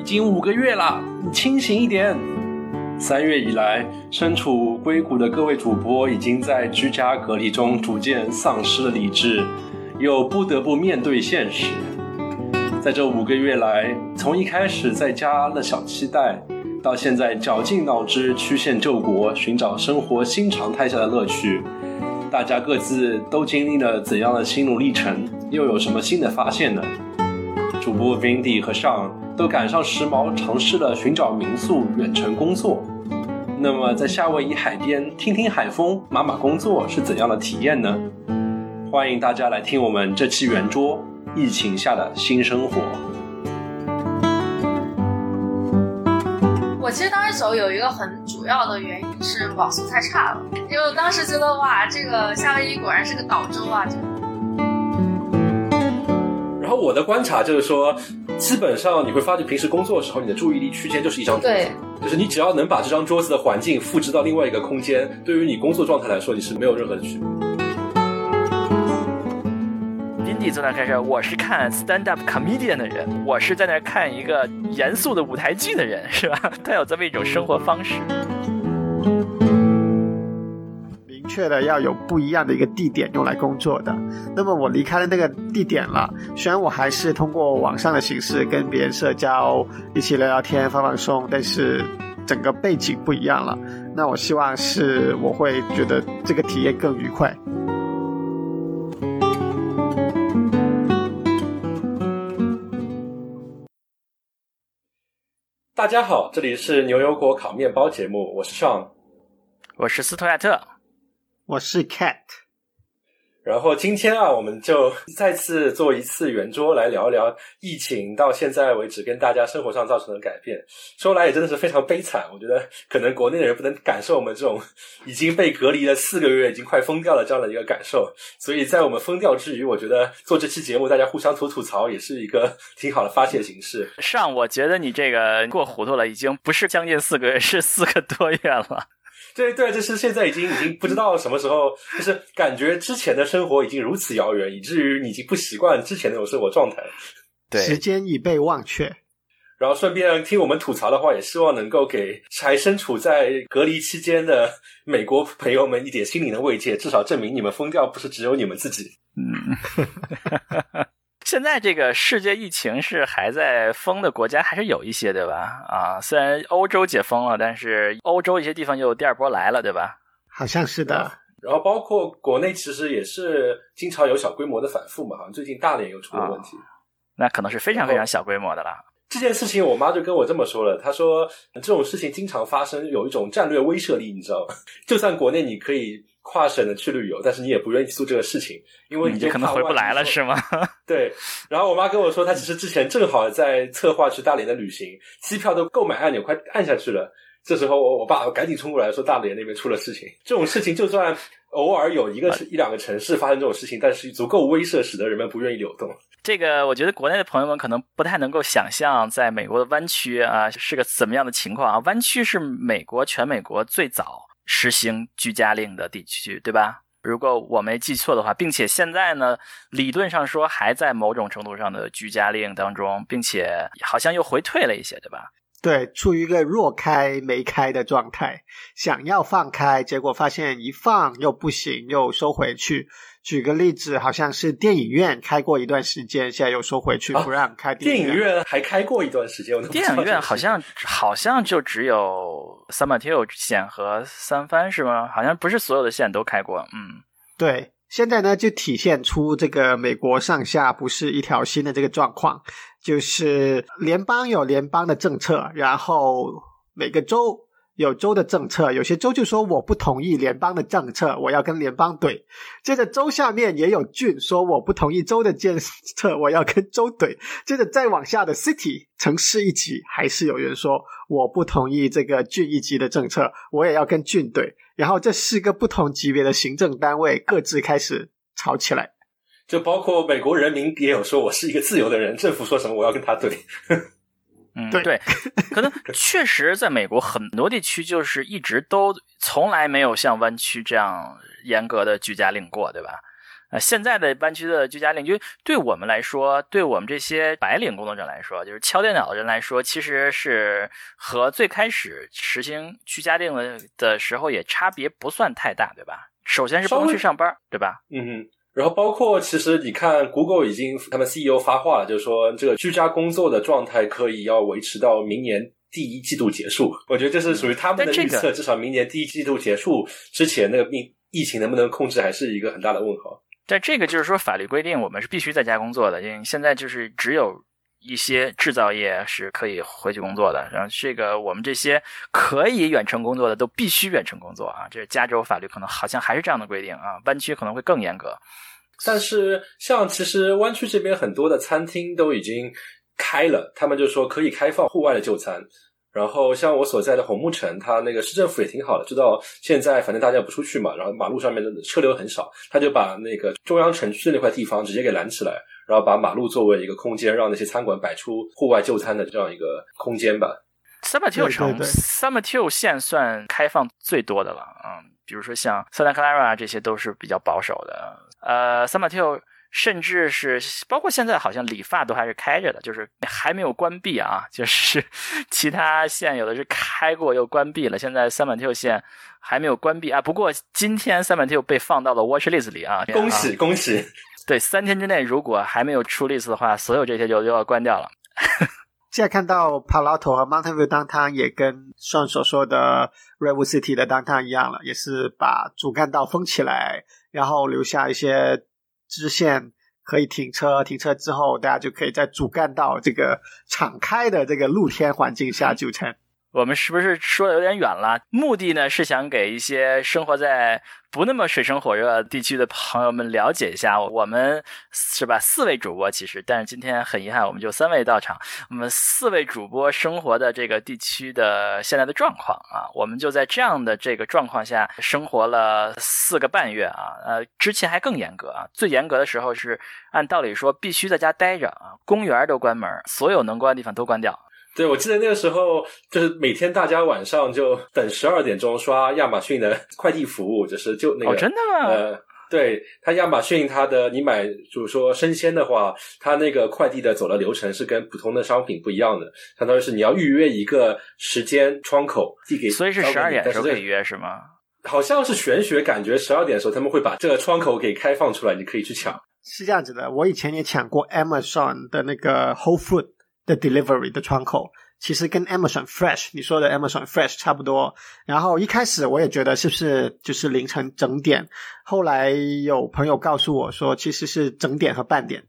已经五个月了，你清醒一点。三月以来，身处硅谷的各位主播已经在居家隔离中逐渐丧失了理智，又不得不面对现实。在这五个月来，从一开始在家的小期待，到现在绞尽脑汁曲线救国，寻找生活新常态下的乐趣，大家各自都经历了怎样的心路历程？又有什么新的发现呢？主播 Vindi 和尚都赶上时髦，尝试了寻找民宿远程工作。那么，在夏威夷海边听听海风、码码工作是怎样的体验呢？欢迎大家来听我们这期圆桌疫情下的新生活。我其实当时走有一个很主要的原因是网速太差了，因为当时觉得哇，这个夏威夷果然是个岛州啊，就。然后我的观察就是说，基本上你会发现，平时工作的时候，你的注意力区间就是一张桌子，就是你只要能把这张桌子的环境复制到另外一个空间，对于你工作状态来说，你是没有任何的区别。林迪坐那开始，我是看 stand up comedian 的人，我是在那看一个严肃的舞台剧的人，是吧？他有这么一种生活方式。确的要有不一样的一个地点用来工作的。那么我离开了那个地点了，虽然我还是通过网上的形式跟别人社交，一起聊聊天、放放松，但是整个背景不一样了。那我希望是我会觉得这个体验更愉快。大家好，这里是牛油果烤面包节目，我是 Sean，我是斯图亚特。我是 Cat，然后今天啊，我们就再次做一次圆桌来聊一聊疫情到现在为止跟大家生活上造成的改变。说来也真的是非常悲惨，我觉得可能国内的人不能感受我们这种已经被隔离了四个月、已经快疯掉了这样的一个感受。所以在我们疯掉之余，我觉得做这期节目，大家互相吐吐槽也是一个挺好的发泄形式。上，我觉得你这个过糊涂了，已经不是将近四个月，是四个多月了。对对，就是现在已经已经不知道什么时候，就是感觉之前的生活已经如此遥远，以至于你已经不习惯之前那种生活状态。对，时间已被忘却。然后顺便听我们吐槽的话，也希望能够给还身处在隔离期间的美国朋友们一点心灵的慰藉，至少证明你们疯掉不是只有你们自己。嗯。现在这个世界疫情是还在封的国家还是有一些，对吧？啊，虽然欧洲解封了，但是欧洲一些地方又第二波来了，对吧？好像是的。然后包括国内其实也是经常有小规模的反复嘛，好像最近大连又出了问题，那可能是非常非常小规模的啦。这件事情我妈就跟我这么说了，她说这种事情经常发生，有一种战略威慑力，你知道吗？就算国内你可以。跨省的去旅游，但是你也不愿意做这个事情，因为你就可能回不来了，是吗？对。然后我妈跟我说，她其实之前正好在策划去大连的旅行，机票都购买按钮快按下去了。这时候我我爸赶紧冲过来说，大连那边出了事情。这种事情就算偶尔有一个是一两个城市发生这种事情，但是足够威慑，使得人们不愿意流动。这个我觉得国内的朋友们可能不太能够想象，在美国的湾区啊是个怎么样的情况啊？湾区是美国全美国最早。实行居家令的地区，对吧？如果我没记错的话，并且现在呢，理论上说还在某种程度上的居家令当中，并且好像又回退了一些，对吧？对，处于一个若开没开的状态，想要放开，结果发现一放又不行，又收回去。举个例子，好像是电影院开过一段时间，现在又收回去，不让开。电影院还开过一段时间，电影院好像好像就只有 San Mateo 线和三番是吗？好像不是所有的线都开过。嗯，对。现在呢，就体现出这个美国上下不是一条心的这个状况，就是联邦有联邦的政策，然后每个州。有州的政策，有些州就说我不同意联邦的政策，我要跟联邦怼。接着州下面也有郡说我不同意州的政策，我要跟州怼。接着再往下的 city 城市一级，还是有人说我不同意这个郡一级的政策，我也要跟郡对。然后这四个不同级别的行政单位各自开始吵起来，就包括美国人民也有说我是一个自由的人，政府说什么我要跟他怼。嗯，对，可能确实在美国很多地区就是一直都从来没有像湾区这样严格的居家令过，对吧？呃，现在的湾区的居家令，就对我们来说，对我们这些白领工作者来说，就是敲电脑的人来说，其实是和最开始实行居家令的的时候也差别不算太大，对吧？首先是不用去上班，对吧？嗯哼。然后包括其实你看，Google 已经他们 CEO 发话了，就是说这个居家工作的状态可以要维持到明年第一季度结束。我觉得这是属于他们的预测，至少明年第一季度结束之前，那个病疫情能不能控制，还是一个很大的问号。但这个就是说，法律规定我们是必须在家工作的，因为现在就是只有一些制造业是可以回去工作的。然后这个我们这些可以远程工作的都必须远程工作啊。这加州法律可能好像还是这样的规定啊，湾区可能会更严格。但是像其实湾区这边很多的餐厅都已经开了，他们就说可以开放户外的就餐。然后像我所在的红木城，它那个市政府也挺好的，知道现在反正大家不出去嘛，然后马路上面的车流很少，他就把那个中央城区的那块地方直接给拦起来，然后把马路作为一个空间，让那些餐馆摆出户外就餐的这样一个空间吧。San Mateo 城，San Mateo 县算开放最多的了，嗯，比如说像 Santa Clara 这些都是比较保守的，呃，San Mateo。甚至是包括现在，好像理发都还是开着的，就是还没有关闭啊。就是其他线有的是开过又关闭了，现在三板跳线还没有关闭啊。不过今天三板跳被放到了 watch list 里啊，恭喜恭喜！对，三天之内如果还没有出 list 的话，所有这些就就要关掉了。现在看到 Palo Alto 和 Mountain View downtown 也跟上所说的 Redwood City 的 downtown 一样了，也是把主干道封起来，然后留下一些。支线可以停车，停车之后大家就可以在主干道这个敞开的这个露天环境下就餐。我们是不是说的有点远了？目的呢是想给一些生活在不那么水深火热地区的朋友们了解一下，我们是吧？四位主播其实，但是今天很遗憾，我们就三位到场。我们四位主播生活的这个地区的现在的状况啊，我们就在这样的这个状况下生活了四个半月啊。呃，之前还更严格啊，最严格的时候是按道理说必须在家待着啊，公园都关门，所有能关的地方都关掉。对，我记得那个时候，就是每天大家晚上就等十二点钟刷亚马逊的快递服务，就是就那个，真的吗？呃，对，它亚马逊它的你买，就是说生鲜的话，它那个快递的走的流程是跟普通的商品不一样的，相当于是你要预约一个时间窗口递给，所以是十二点的时候可以约是吗？好像是玄学，感觉十二点的时候他们会把这个窗口给开放出来，你可以去抢。是这样子的，我以前也抢过 Amazon 的那个 Whole Food。的 delivery 的窗口其实跟 Amazon Fresh 你说的 Amazon Fresh 差不多。然后一开始我也觉得是不是就是凌晨整点，后来有朋友告诉我说其实是整点和半点。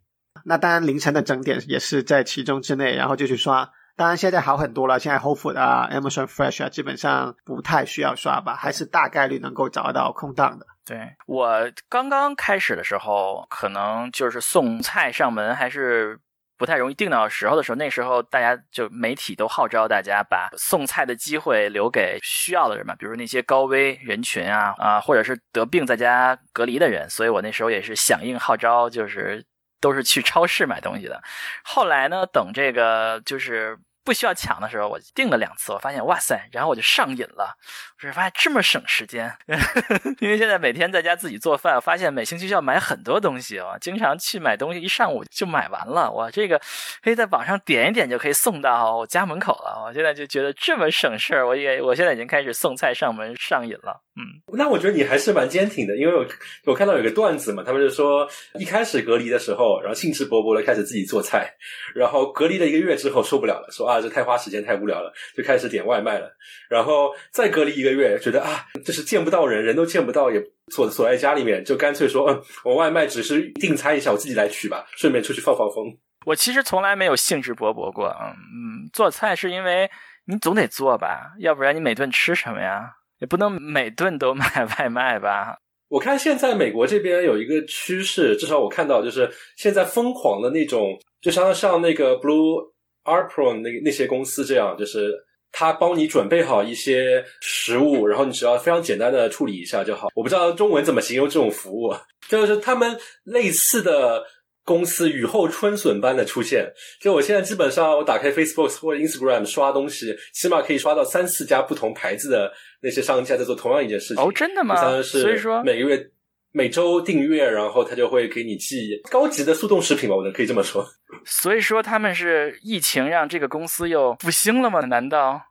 那当然凌晨的整点也是在其中之内，然后就去刷。当然现在好很多了，现在 Whole Food 啊、Amazon Fresh 啊，基本上不太需要刷吧，还是大概率能够找到空档的。对我刚刚开始的时候，可能就是送菜上门还是。不太容易定到时候的时候，那时候大家就媒体都号召大家把送菜的机会留给需要的人嘛，比如那些高危人群啊啊，或者是得病在家隔离的人。所以我那时候也是响应号召，就是都是去超市买东西的。后来呢，等这个就是。不需要抢的时候，我订了两次，我发现哇塞，然后我就上瘾了。我是发现这么省时间，因为现在每天在家自己做饭，发现每星期需要买很多东西我，经常去买东西，一上午就买完了。我这个可以在网上点一点就可以送到我家门口了。我现在就觉得这么省事儿，我也我现在已经开始送菜上门上瘾了。嗯，那我觉得你还是蛮坚挺的，因为我我看到有个段子嘛，他们就说一开始隔离的时候，然后兴致勃勃的开始自己做菜，然后隔离了一个月之后受不了了，说。啊，这太花时间，太无聊了，就开始点外卖了。然后再隔离一个月，觉得啊，就是见不到人，人都见不到，也锁锁在家里面，就干脆说，嗯，我外卖只是订餐一下，我自己来取吧，顺便出去放放风。我其实从来没有兴致勃勃过，嗯嗯，做菜是因为你总得做吧，要不然你每顿吃什么呀？也不能每顿都买 外卖吧？我看现在美国这边有一个趋势，至少我看到就是现在疯狂的那种，就像像那个 Blue。Apron 那那些公司这样，就是他帮你准备好一些食物，然后你只要非常简单的处理一下就好。我不知道中文怎么形容这种服务，就是他们类似的公司雨后春笋般的出现。就我现在基本上我打开 Facebook 或者 Instagram 刷东西，起码可以刷到三四家不同牌子的那些商家在做同样一件事情。哦，真的吗？所以说每个月每周订阅，然后他就会给你寄高级的速冻食品吧，我能可以这么说。所以说他们是疫情让这个公司又复兴了吗？难道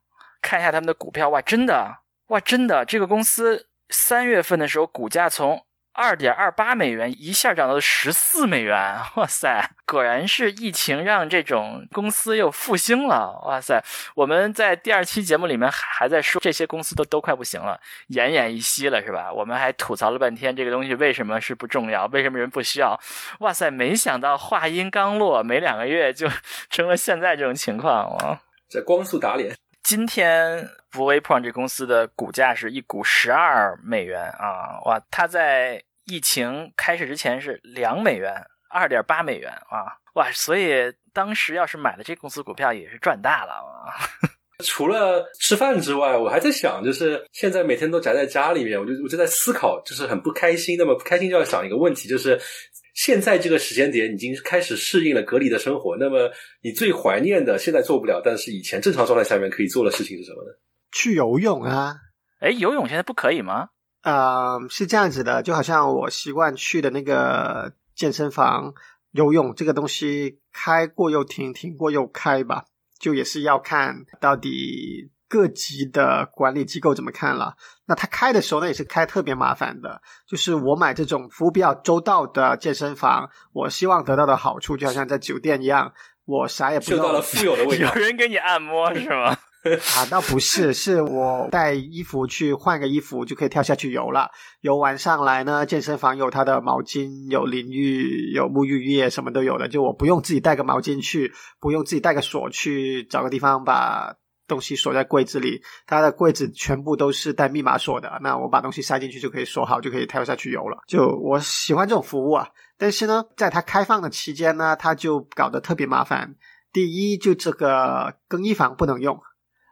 看一下他们的股票，哇，真的，哇，真的，这个公司三月份的时候股价从。二点二八美元一下涨到了十四美元，哇塞！果然是疫情让这种公司又复兴了，哇塞！我们在第二期节目里面还在说这些公司都都快不行了，奄奄一息了，是吧？我们还吐槽了半天这个东西为什么是不重要，为什么人不需要？哇塞！没想到话音刚落，没两个月就成了现在这种情况啊！这光速打脸。今天 Waypoint 这公司的股价是一股十二美元啊，哇！它在疫情开始之前是两美元，二点八美元啊，哇！所以当时要是买了这公司股票，也是赚大了啊。除了吃饭之外，我还在想，就是现在每天都宅在家里面，我就我就在思考，就是很不开心。那么不开心就要想一个问题，就是现在这个时间点已经开始适应了隔离的生活。那么你最怀念的，现在做不了，但是以前正常状态下面可以做的事情是什么呢？去游泳啊！哎，游泳现在不可以吗？呃，是这样子的，就好像我习惯去的那个健身房游泳，这个东西开过又停，停过又开吧，就也是要看到底各级的管理机构怎么看了。那他开的时候呢，也是开特别麻烦的，就是我买这种服务比较周到的健身房，我希望得到的好处就好像在酒店一样，我啥也不到了富有的味道，有人给你按摩是吗？啊，倒不是，是我带衣服去换个衣服就可以跳下去游了。游完上来呢，健身房有它的毛巾、有淋浴、有沐浴液，什么都有的。就我不用自己带个毛巾去，不用自己带个锁去找个地方把东西锁在柜子里。它的柜子全部都是带密码锁的，那我把东西塞进去就可以锁好，就可以跳下去游了。就我喜欢这种服务啊，但是呢，在它开放的期间呢，它就搞得特别麻烦。第一，就这个更衣房不能用。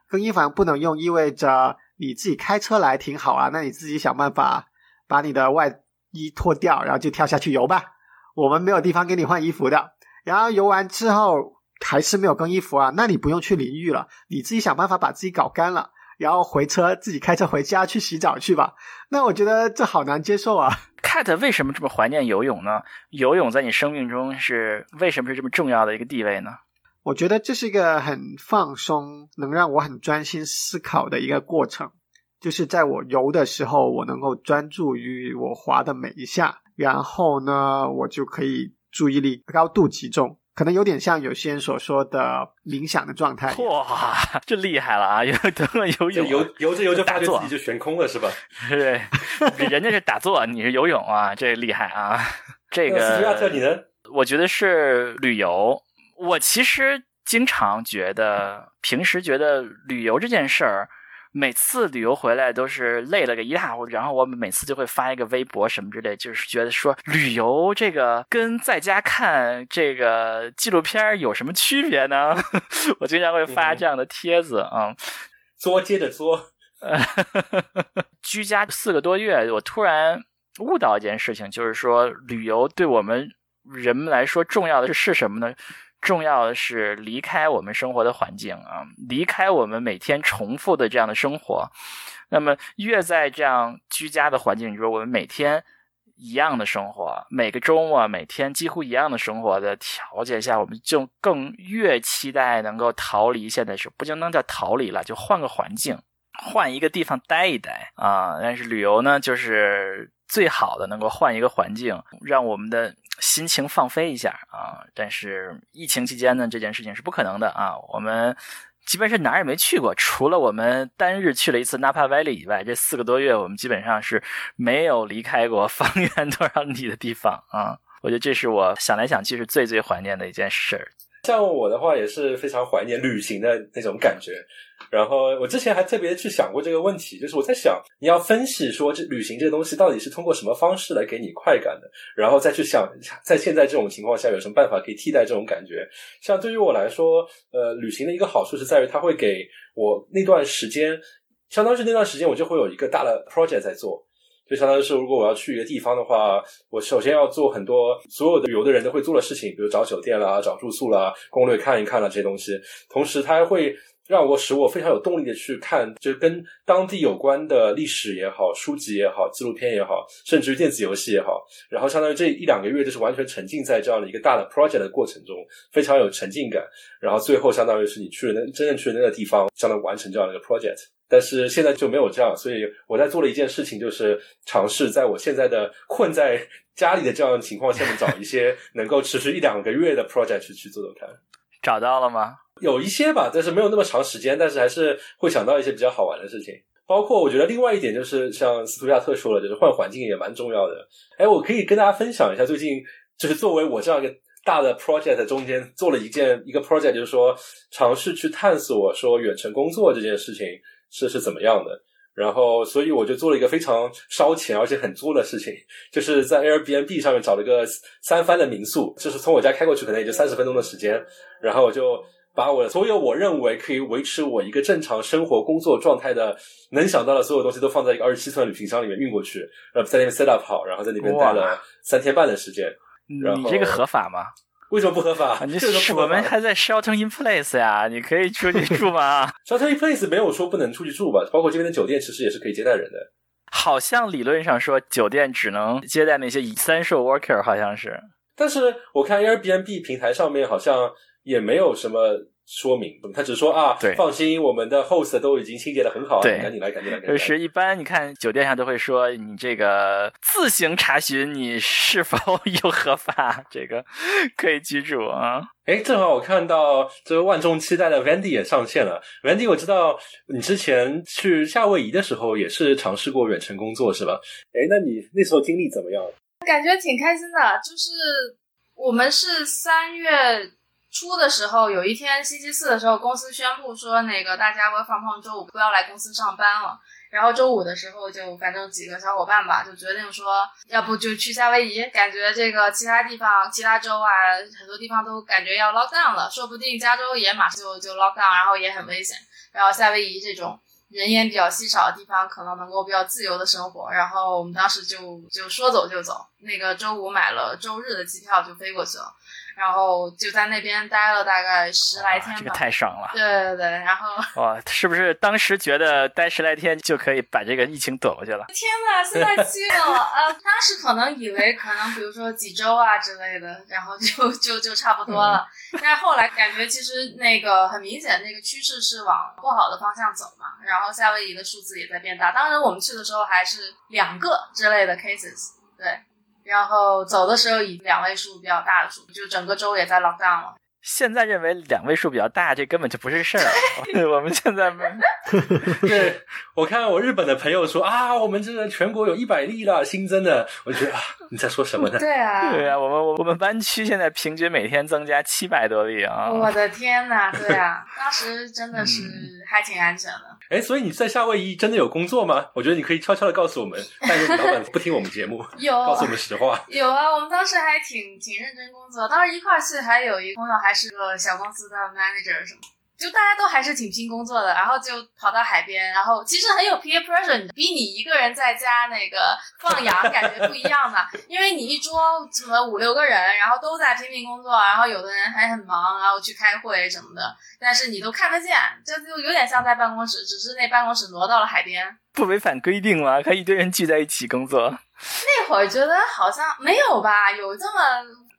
更衣房不能用，意味着你自己开车来挺好啊。那你自己想办法把你的外衣脱掉，然后就跳下去游吧。我们没有地方给你换衣服的。然后游完之后还是没有更衣服啊，那你不用去淋浴了，你自己想办法把自己搞干了，然后回车自己开车回家去洗澡去吧。那我觉得这好难接受啊。Cat 为什么这么怀念游泳呢？游泳在你生命中是为什么是这么重要的一个地位呢？我觉得这是一个很放松，能让我很专心思考的一个过程。就是在我游的时候，我能够专注于我划的每一下，然后呢，我就可以注意力高度集中，可能有点像有些人所说的冥想的状态。哇，这厉害了啊！游游泳，游游着游着发觉自己就悬空了，是吧？对，人家是打坐，你是游泳啊，这厉害啊！这个，斯亚特，你呢？我觉得是旅游。我其实经常觉得，平时觉得旅游这件事儿，每次旅游回来都是累了个一塌糊涂。然后我们每次就会发一个微博什么之类，就是觉得说旅游这个跟在家看这个纪录片有什么区别呢？我经常会发这样的帖子啊，作接着作。居家四个多月，我突然悟到一件事情，就是说旅游对我们人们来说重要的是什么呢？重要的是离开我们生活的环境啊，离开我们每天重复的这样的生活。那么，越在这样居家的环境中，我们每天一样的生活，每个周末每天几乎一样的生活的条件下，我们就更越期待能够逃离现在是不就能叫逃离了，就换个环境，换一个地方待一待啊。但是旅游呢，就是最好的能够换一个环境，让我们的。心情放飞一下啊！但是疫情期间呢，这件事情是不可能的啊。我们基本是哪儿也没去过，除了我们单日去了一次纳帕 Valley 以外，这四个多月我们基本上是没有离开过方圆多少里的地方啊。我觉得这是我想来想去是最最怀念的一件事儿。像我的话也是非常怀念旅行的那种感觉。然后我之前还特别去想过这个问题，就是我在想，你要分析说这旅行这东西到底是通过什么方式来给你快感的，然后再去想，在现在这种情况下有什么办法可以替代这种感觉。像对于我来说，呃，旅行的一个好处是在于它会给我那段时间，相当于是那段时间我就会有一个大的 project 在做，就相当于是如果我要去一个地方的话，我首先要做很多所有的旅游的人都会做的事情，比如找酒店啦、找住宿啦、攻略看一看啦这些东西，同时它还会。让我使我非常有动力的去看，就跟当地有关的历史也好、书籍也好、纪录片也好，甚至于电子游戏也好。然后相当于这一两个月就是完全沉浸在这样的一个大的 project 的过程中，非常有沉浸感。然后最后相当于是你去了那真正去了那个地方，相当于完成这样的一个 project。但是现在就没有这样，所以我在做了一件事情，就是尝试在我现在的困在家里的这样的情况下面，找一些能够持续一两个月的 project 去去做做看。找到了吗？有一些吧，但是没有那么长时间，但是还是会想到一些比较好玩的事情。包括我觉得另外一点就是，像斯图亚特说了，就是换环境也蛮重要的。哎，我可以跟大家分享一下，最近就是作为我这样一个大的 project 中间做了一件一个 project，就是说尝试去探索说远程工作这件事情是是怎么样的。然后，所以我就做了一个非常烧钱而且很作的事情，就是在 Airbnb 上面找了个三番的民宿，就是从我家开过去可能也就三十分钟的时间，然后我就把我所有我认为可以维持我一个正常生活工作状态的能想到的所有东西都放在一个二十七寸的旅行箱里面运过去，然后在那边 set up 好，然后在那边待了三天半的时间。然后你这个合法吗？为什么不合法？啊，你这个我们还在 shelter in place 呀，你可以出去住吗？Shelter in Place 没有说不能出去住吧？包括这边的酒店其实也是可以接待人的。好像理论上说，酒店只能接待那些 essential worker，好像是。但是我看 Airbnb 平台上面好像也没有什么说明，他只说啊对，放心，我们的 host 都已经清洁的很好，对你赶紧来，赶紧来，就。是一般你看酒店上都会说，你这个自行查询你是否有合法，这个可以居住啊。哎，正好我看到这个万众期待的 Vandy 也上线了。Vandy，我知道你之前去夏威夷的时候也是尝试过远程工作，是吧？哎，那你那时候经历怎么样？感觉挺开心的。就是我们是三月初的时候，有一天星期四的时候，公司宣布说那个大家 work from home，周五不要来公司上班了。然后周五的时候就反正几个小伙伴吧，就决定说，要不就去夏威夷，感觉这个其他地方、其他州啊，很多地方都感觉要 lock down 了，说不定加州也马上就就 lock down，然后也很危险。然后夏威夷这种人烟比较稀少的地方，可能能够比较自由的生活。然后我们当时就就说走就走，那个周五买了周日的机票就飞过去了，然后就在那边待了大概十来天吧。这个太爽了！对对对，然后 哇，是不是当时觉得待十来天就可以把这个疫情躲过去了？天呐，现在气了！呃，当时可能以为可能比如说几周啊之类的，然后就就就差不多了。但是后来感觉其实那个很明显，那个趋势是往不好的方向走嘛。然后夏威夷的数字也在变大，当然我们去的时候还是两个之类的 cases，对。然后走的时候以两位数比较大的数，就整个州也在 lock down 了。现在认为两位数比较大，这根本就不是事儿。我们现在没 对，我看我日本的朋友说啊，我们这个全国有一百例了新增的，我就觉得啊，你在说什么呢？对啊，对啊，我们我们班区现在平均每天增加七百多例啊！我的天呐，对啊，当时真的是嗯还挺安全的。哎，所以你在夏威夷真的有工作吗？我觉得你可以悄悄的告诉我们，但是老板不听我们节目，有告诉我们实话。有啊，我们当时还挺挺认真工作。当时一块儿去还有一个朋友，还是个小公司的 manager 什么，就大家都还是挺拼工作的。然后就跑到海边，然后其实很有 peer pressure，比你一个人在家那个放羊感觉不一样的，因为你一桌什么五六个人，然后都在拼命工作，然后有的人还很忙，然后去开会什么的，但是你都看得见，就就有点像在办公室，只是那办公室挪到了海边。不违反规定吗？还一堆人聚在一起工作，那会儿觉得好像没有吧，有这么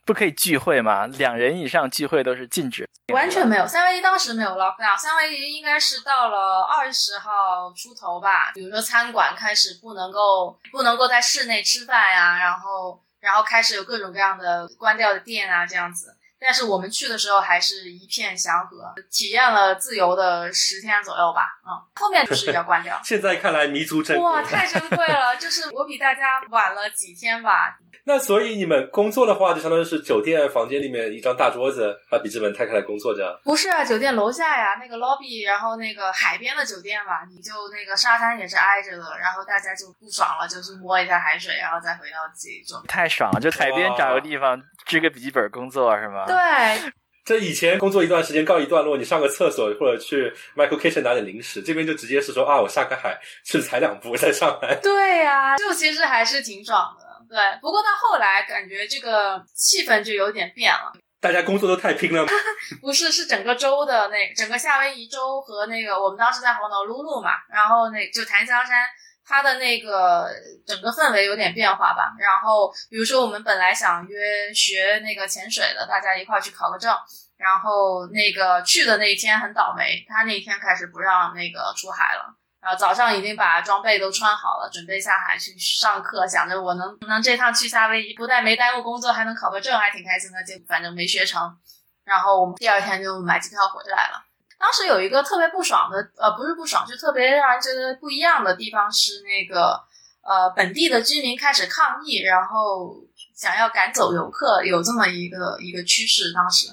不可以聚会吗？两人以上聚会都是禁止。完全没有，三文鱼当时没有 lockdown，夏威夷应该是到了二十号出头吧。比如说餐馆开始不能够不能够在室内吃饭呀，然后然后开始有各种各样的关掉的店啊这样子。但是我们去的时候还是一片祥和，体验了自由的十天左右吧。嗯，后面就是要关掉。现在看来弥足珍贵。哇，太珍贵了！就是我比大家晚了几天吧，那所以你们工作的话，就相当于是酒店房间里面一张大桌子，把笔记本摊开来工作这样。不是啊，酒店楼下呀，那个 lobby，然后那个海边的酒店嘛，你就那个沙滩也是挨着的，然后大家就不爽了，就是摸一下海水，然后再回到自己桌。太爽了！就海边找个地方支个笔记本工作是吗？对，这以前工作一段时间告一段落，你上个厕所或者去 Michael Kitchen 拿点零食，这边就直接是说啊，我下个海去踩两步再上来。对呀、就其实还是挺爽的。对，不过到后来感觉这个气氛就有点变了。大家工作都太拼了吗？不是，是整个州的那整个夏威夷州和那个我们当时在红岛露露嘛，然后那就檀香山，它的那个整个氛围有点变化吧。然后比如说我们本来想约学那个潜水的，大家一块儿去考个证，然后那个去的那一天很倒霉，他那一天开始不让那个出海了。然后早上已经把装备都穿好了，准备下海去上课，想着我能能这趟去夏威夷，不但没耽误工作，还能考个证，还挺开心的。就反正没学成，然后我们第二天就买机票回来了。当时有一个特别不爽的，呃，不是不爽，就特别让人觉得不一样的地方是那个，呃，本地的居民开始抗议，然后想要赶走游客，有这么一个一个趋势。当时。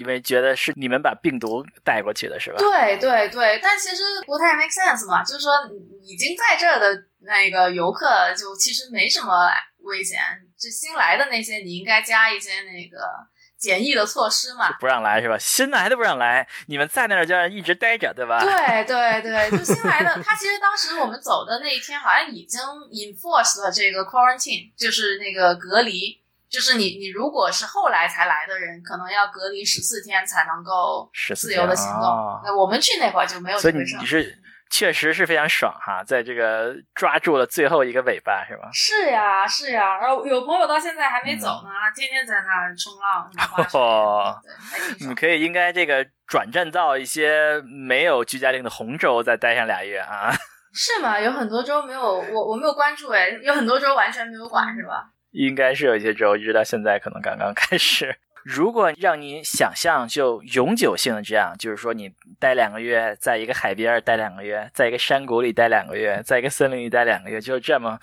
因为觉得是你们把病毒带过去的是吧？对对对，但其实不太 make sense 嘛，就是说已经在这儿的那个游客就其实没什么危险，就新来的那些你应该加一些那个检疫的措施嘛。不让来是吧？新来的不让来，你们在那儿就要一直待着，对吧？对对对，就新来的，他其实当时我们走的那一天好像已经 enforced 了这个 quarantine，就是那个隔离。就是你，你如果是后来才来的人，可能要隔离十四天才能够自由的行动。那我们去那会儿就没有所以你你是确实是非常爽哈，在这个抓住了最后一个尾巴是吧？是呀，是呀。然后有朋友到现在还没走呢，天天在那冲浪。哦，你可以应该这个转战到一些没有居家令的红州再待上俩月啊。是吗？有很多州没有，我我没有关注哎，有很多州完全没有管是吧？应该是有一些州，一直到现在可能刚刚开始。如果让你想象，就永久性的这样，就是说你待两个月，在一个海边待两个月，在一个山谷里待两个月，在一个森林里待两个月，就这么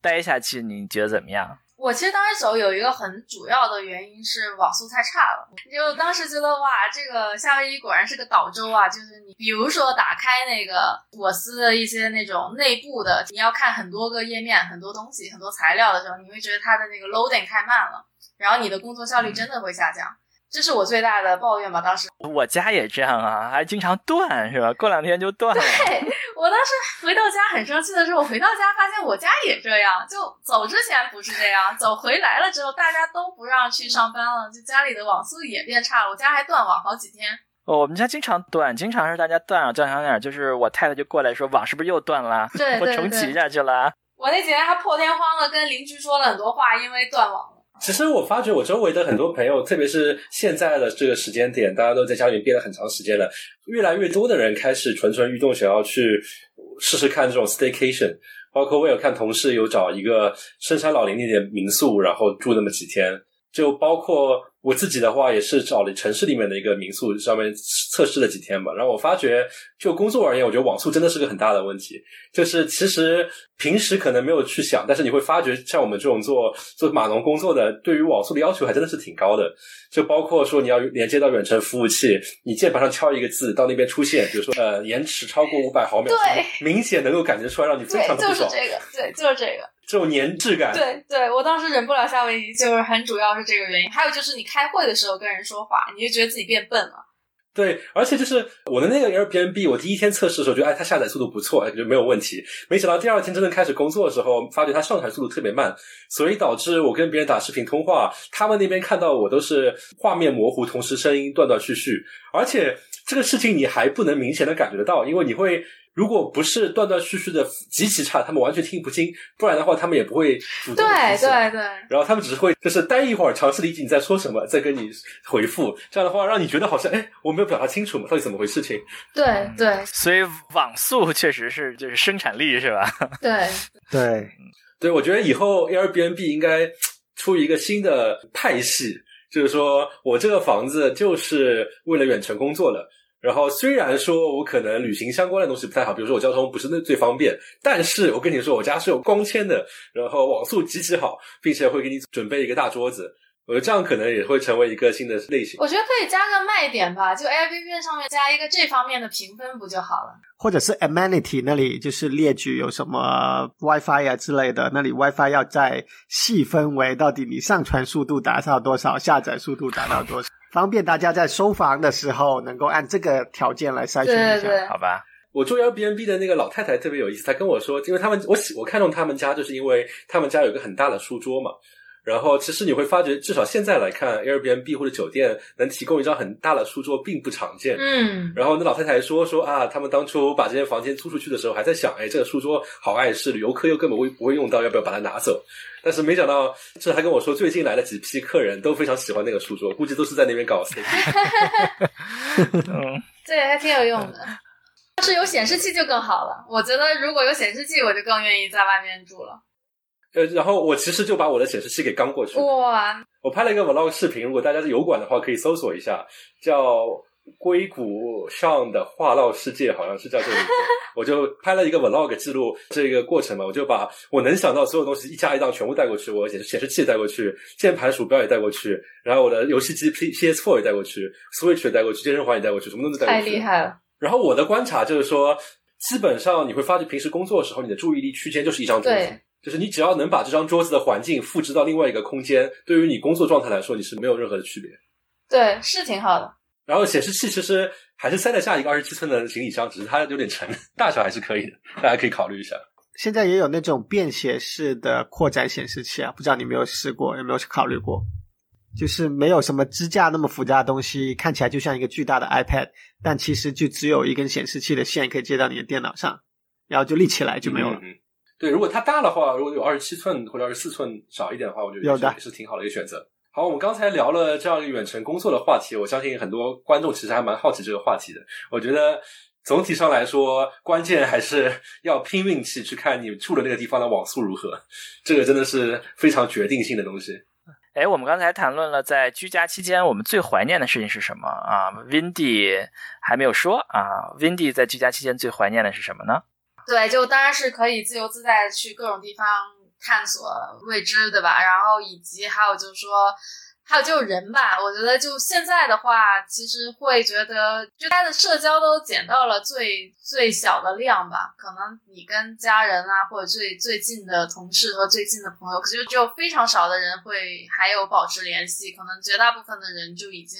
待下去，你觉得怎么样？我其实当时走有一个很主要的原因是网速太差了，就当时觉得哇，这个夏威夷果然是个岛州啊！就是你比如说打开那个我司的一些那种内部的，你要看很多个页面、很多东西、很多材料的时候，你会觉得它的那个 loading 太慢了，然后你的工作效率真的会下降。这是我最大的抱怨吧。当时我家也这样啊，还经常断，是吧？过两天就断了。对我当时回到家很生气的是，我回到家发现我家也这样。就走之前不是这样，走回来了之后，大家都不让去上班了，就家里的网速也变差了。我家还断网好几天。哦，我们家经常断，经常是大家断啊断成那样，就是我太太就过来说网是不是又断了？对，我重启一下去了。我那几天还破天荒的跟邻居说了很多话，因为断网。其实我发觉我周围的很多朋友，特别是现在的这个时间点，大家都在家里面憋了很长时间了，越来越多的人开始蠢蠢欲动，想要去试试看这种 staycation。包括我有看同事有找一个深山老林那点民宿，然后住那么几天。就包括我自己的话，也是找了城市里面的一个民宿上面测试了几天吧。然后我发觉，就工作而言，我觉得网速真的是个很大的问题。就是其实平时可能没有去想，但是你会发觉，像我们这种做做码农工作的，对于网速的要求还真的是挺高的。就包括说你要连接到远程服务器，你键盘上敲一个字到那边出现，比如说呃延迟超过五百毫秒，对，明显能够感觉出来，让你非常的不爽。就是这个，对，就是这个。这种粘滞感，对对，我当时忍不了夏威夷，就是很主要是这个原因。还有就是你开会的时候跟人说话，你就觉得自己变笨了。对，而且就是我的那个 Airbnb，我第一天测试的时候觉得，哎，它下载速度不错，哎觉没有问题。没想到第二天真正开始工作的时候，发觉它上传速度特别慢，所以导致我跟别人打视频通话，他们那边看到我都是画面模糊，同时声音断断续续。而且这个事情你还不能明显的感觉得到，因为你会。如果不是断断续续的极其差，他们完全听不清；不然的话，他们也不会主动对对对。然后他们只是会就是待一会儿，尝试理解你在说什么，再跟你回复。这样的话，让你觉得好像哎，我没有表达清楚嘛，到底怎么回事？情对对。所以网速确实是就是生产力是吧？对对 对，我觉得以后 Airbnb 应该出一个新的派系，就是说我这个房子就是为了远程工作的。然后虽然说我可能旅行相关的东西不太好，比如说我交通不是那最方便，但是我跟你说我家是有光纤的，然后网速极其好，并且会给你准备一个大桌子。我觉得这样可能也会成为一个新的类型。我觉得可以加个卖点吧，就 Airbnb 上面加一个这方面的评分不就好了？或者是 Amenity 那里就是列举有什么 WiFi 啊之类的，那里 WiFi 要再细分为到底你上传速度达到多少，下载速度达到多少。方便大家在收房的时候能够按这个条件来筛选一下，好吧？我住 Airbnb 的那个老太太特别有意思，她跟我说，因为他们我喜我看中他们家，就是因为他们家有个很大的书桌嘛。然后其实你会发觉，至少现在来看，Airbnb 或者酒店能提供一张很大的书桌并不常见。嗯，然后那老太太说说啊，他们当初把这间房间租出去的时候，还在想，哎，这个书桌好碍事，旅游客又根本会不会用到，要不要把它拿走？但是没想到，这还跟我说，最近来了几批客人都非常喜欢那个书桌，估计都是在那边搞 CP。嗯，对，还挺有用的。要是有显示器就更好了。我觉得如果有显示器，我就更愿意在外面住了。呃，然后我其实就把我的显示器给刚过去。哇，我拍了一个 vlog 视频，如果大家是油管的话，可以搜索一下，叫《硅谷上的话唠世界》，好像是叫这个名字。我就拍了一个 vlog 记录这个过程嘛，我就把我能想到所有东西一加一档全部带过去，我显显示器也带过去，键盘鼠标也带过去，然后我的游戏机 P P S Four 也带过去，Switch 也带过去，健身环也带过去，什么都能带过去太去。厉害了！然后我的观察就是说，基本上你会发现，平时工作的时候，你的注意力区间就是一张桌子对，就是你只要能把这张桌子的环境复制到另外一个空间，对于你工作状态来说，你是没有任何的区别。对，是挺好的。然后显示器其实还是塞得下一个二十七寸的行李箱，只是它有点沉，大小还是可以的，大家可以考虑一下。现在也有那种便携式的扩展显示器啊，不知道你有没有试过，有没有去考虑过？就是没有什么支架那么复杂的东西，看起来就像一个巨大的 iPad，但其实就只有一根显示器的线可以接到你的电脑上，然后就立起来就没有了。嗯嗯对，如果它大的话，如果有二十七寸或者二十四寸少一点的话，我觉得也是也是挺好的一个选择。好，我们刚才聊了这样一个远程工作的话题，我相信很多观众其实还蛮好奇这个话题的。我觉得总体上来说，关键还是要拼运气去看你住的那个地方的网速如何，这个真的是非常决定性的东西。哎，我们刚才谈论了在居家期间我们最怀念的事情是什么啊？Windy 还没有说啊，Windy 在居家期间最怀念的是什么呢？对，就当然是可以自由自在去各种地方探索未知，对吧？然后以及还有就是说，还有就是人吧，我觉得就现在的话，其实会觉得就大家的社交都减到了最最小的量吧。可能你跟家人啊，或者最最近的同事和最近的朋友，可就只有非常少的人会还有保持联系，可能绝大部分的人就已经。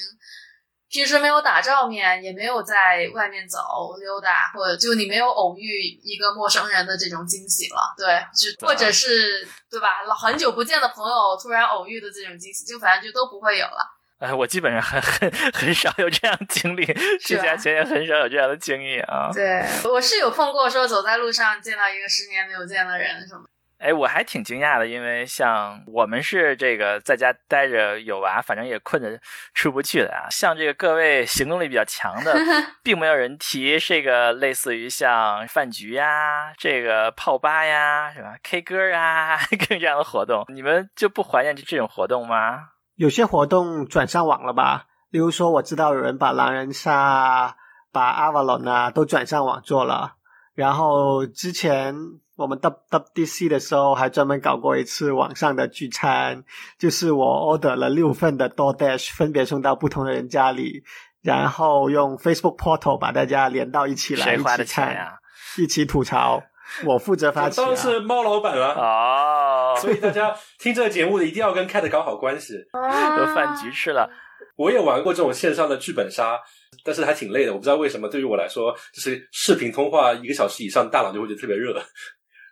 平时没有打照面，也没有在外面走溜达，或者就你没有偶遇一个陌生人的这种惊喜了，对，就或者是对吧？老很久不见的朋友突然偶遇的这种惊喜，就反正就都不会有了。哎，我基本上很很很少有这样的经历，居家期间也很少有这样的经历啊。对，我是有碰过说走在路上见到一个十年没有见的人什么。哎，我还挺惊讶的，因为像我们是这个在家待着有娃，反正也困着出不去的啊。像这个各位行动力比较强的，并没有人提这个类似于像饭局呀、这个泡吧呀、是吧？K 歌啊，各种这样的活动，你们就不怀念这种活动吗？有些活动转上网了吧？例如说，我知道有人把狼人杀、把 Avalon 啊都转上网做了。然后之前我们 WWDC 的时候，还专门搞过一次网上的聚餐，就是我 order 了六份的 DoorDash，分别送到不同的人家里，然后用 Facebook Portal 把大家连到一起来，谁花的一起看，钱呀？一起吐槽。我负责发起、啊当然，是猫老板了，哦，所以大家听这个节目的一定要跟 Cat 搞好关系。有饭局吃了。我也玩过这种线上的剧本杀，但是还挺累的。我不知道为什么，对于我来说，就是视频通话一个小时以上，大脑就会觉得特别热。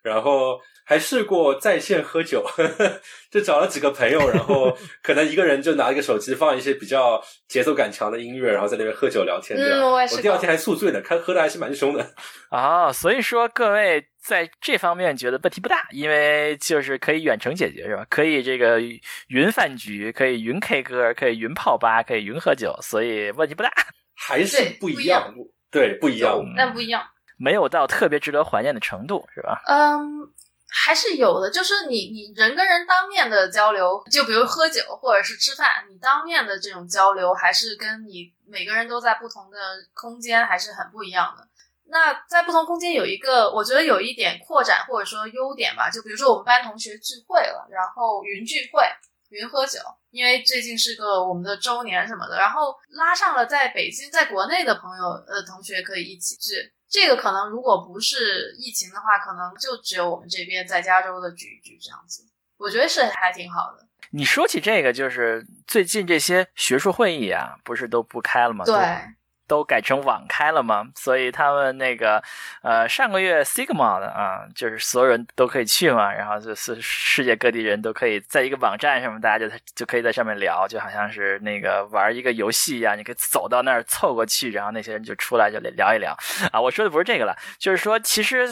然后还试过在线喝酒，就找了几个朋友，然后 可能一个人就拿一个手机放一些比较节奏感强的音乐，然后在那边喝酒聊天。这样，嗯我也是第二天还宿醉呢，看喝的还是蛮凶的。哦，所以说各位在这方面觉得问题不大，因为就是可以远程解决，是吧？可以这个云饭局，可以云 K 歌，可以云泡吧，可以云喝酒，所以问题不大，还是不一样样，对，不一样。但不一样。没有到特别值得怀念的程度，是吧？嗯，还是有的，就是你你人跟人当面的交流，就比如喝酒或者是吃饭，你当面的这种交流，还是跟你每个人都在不同的空间，还是很不一样的。那在不同空间有一个，我觉得有一点扩展或者说优点吧，就比如说我们班同学聚会了，然后云聚会、云喝酒，因为最近是个我们的周年什么的，然后拉上了在北京、在国内的朋友呃同学可以一起聚。这个可能如果不是疫情的话，可能就只有我们这边在加州的聚一聚这样子。我觉得是还挺好的。你说起这个，就是最近这些学术会议啊，不是都不开了吗？对，都改成网开了嘛，所以他们那个呃上个月 Sigma 的啊，就是所有人都可以去嘛，然后就是世界各地人都可以在一个网站上面，大家就就可以在上面聊，就好像是那个玩一个游戏一样，你可以走到那儿凑过去，然后那些人就出来就聊一聊啊。我说的不是这个了，就是说其实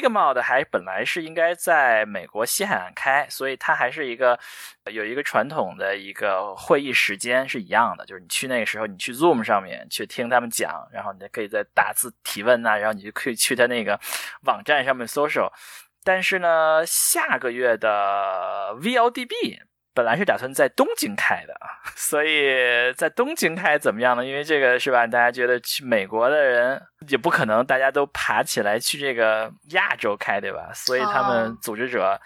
Big Mod 还本来是应该在美国西海岸开，所以它还是一个有一个传统的一个会议时间是一样的，就是你去那个时候你去 Zoom 上面去。听他们讲，然后你可以在打字提问呐，然后你就可以去他那个网站上面搜索。但是呢，下个月的 VLDB 本来是打算在东京开的，所以在东京开怎么样呢？因为这个是吧？大家觉得去美国的人也不可能大家都爬起来去这个亚洲开，对吧？所以他们组织者。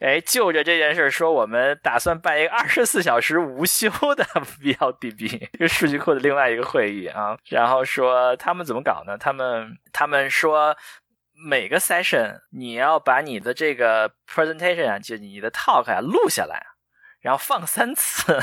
哎，就着这件事说，我们打算办一个二十四小时无休的 VLDB，一个数据库的另外一个会议啊。然后说他们怎么搞呢？他们他们说每个 session 你要把你的这个 presentation 啊，就你的 talk 啊录下来，然后放三次，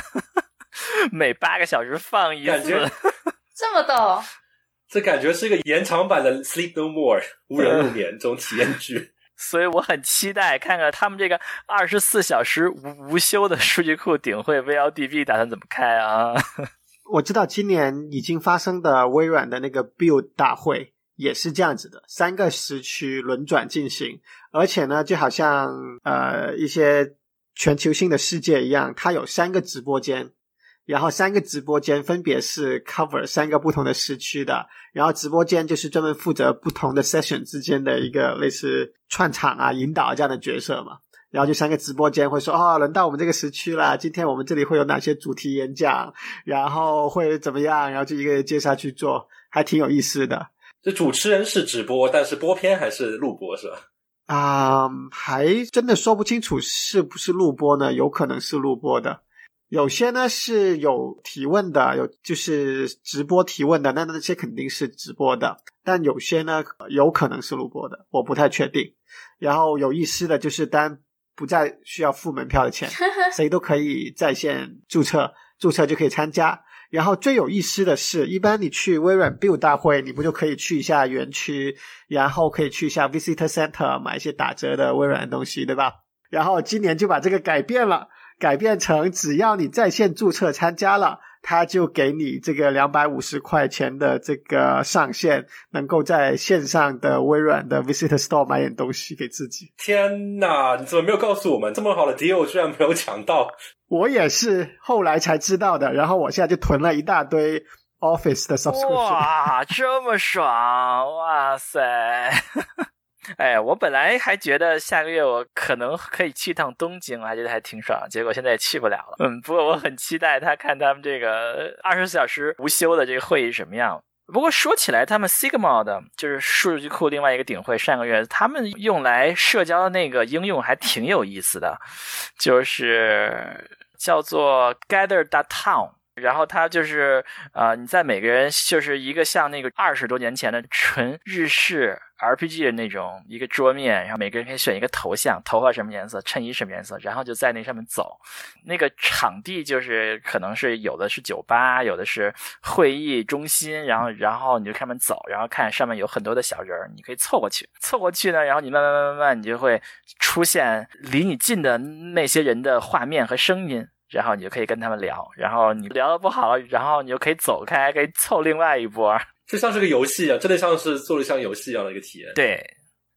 每八个小时放一次。这么逗？这感觉是一个延长版的 Sleep No More 无人入眠这种体验剧。所以我很期待看看他们这个二十四小时无无休的数据库顶会 VLDB 打算怎么开啊？我知道今年已经发生的微软的那个 Build 大会也是这样子的，三个时区轮转进行，而且呢，就好像呃一些全球性的世界一样，它有三个直播间。然后三个直播间分别是 cover 三个不同的时区的，然后直播间就是专门负责不同的 session 之间的一个类似串场啊、引导这样的角色嘛。然后就三个直播间会说：“哦，轮到我们这个时区了，今天我们这里会有哪些主题演讲，然后会怎么样？”然后就一个个接下去做，还挺有意思的。这主持人是直播，但是播片还是录播是吧？啊，还真的说不清楚是不是录播呢？有可能是录播的。有些呢是有提问的，有就是直播提问的，那那些肯定是直播的。但有些呢有可能是录播的，我不太确定。然后有意思的就是，单不再需要付门票的钱，谁都可以在线注册，注册就可以参加。然后最有意思的是，一般你去微软 Build 大会，你不就可以去一下园区，然后可以去一下 Visitor Center 买一些打折的微软的东西，对吧？然后今年就把这个改变了。改变成只要你在线注册参加了，他就给你这个两百五十块钱的这个上限，能够在线上的微软的 Visitor Store 买点东西给自己。天哪，你怎么没有告诉我们这么好的 deal 居然没有抢到？我也是后来才知道的，然后我现在就囤了一大堆 Office 的 subscription。哇，这么爽！哇塞！哎，我本来还觉得下个月我可能可以去趟东京，我还觉得还挺爽。结果现在也去不了了。嗯，不过我很期待他看他们这个二十四小时无休的这个会议什么样。不过说起来，他们 Sigma 的就是数据库另外一个顶会，上个月他们用来社交的那个应用还挺有意思的，就是叫做 Gather.town。然后它就是呃，你在每个人就是一个像那个二十多年前的纯日式 RPG 的那种一个桌面，然后每个人可以选一个头像，头发什么颜色，衬衣什么颜色，然后就在那上面走。那个场地就是可能是有的是酒吧，有的是会议中心，然后然后你就上面走，然后看上面有很多的小人儿，你可以凑过去，凑过去呢，然后你慢慢慢慢慢，你就会出现离你近的那些人的画面和声音。然后你就可以跟他们聊，然后你聊的不好，然后你就可以走开，可以凑另外一波。就像是个游戏一啊，真的像是做的像游戏一样的一个体验。对，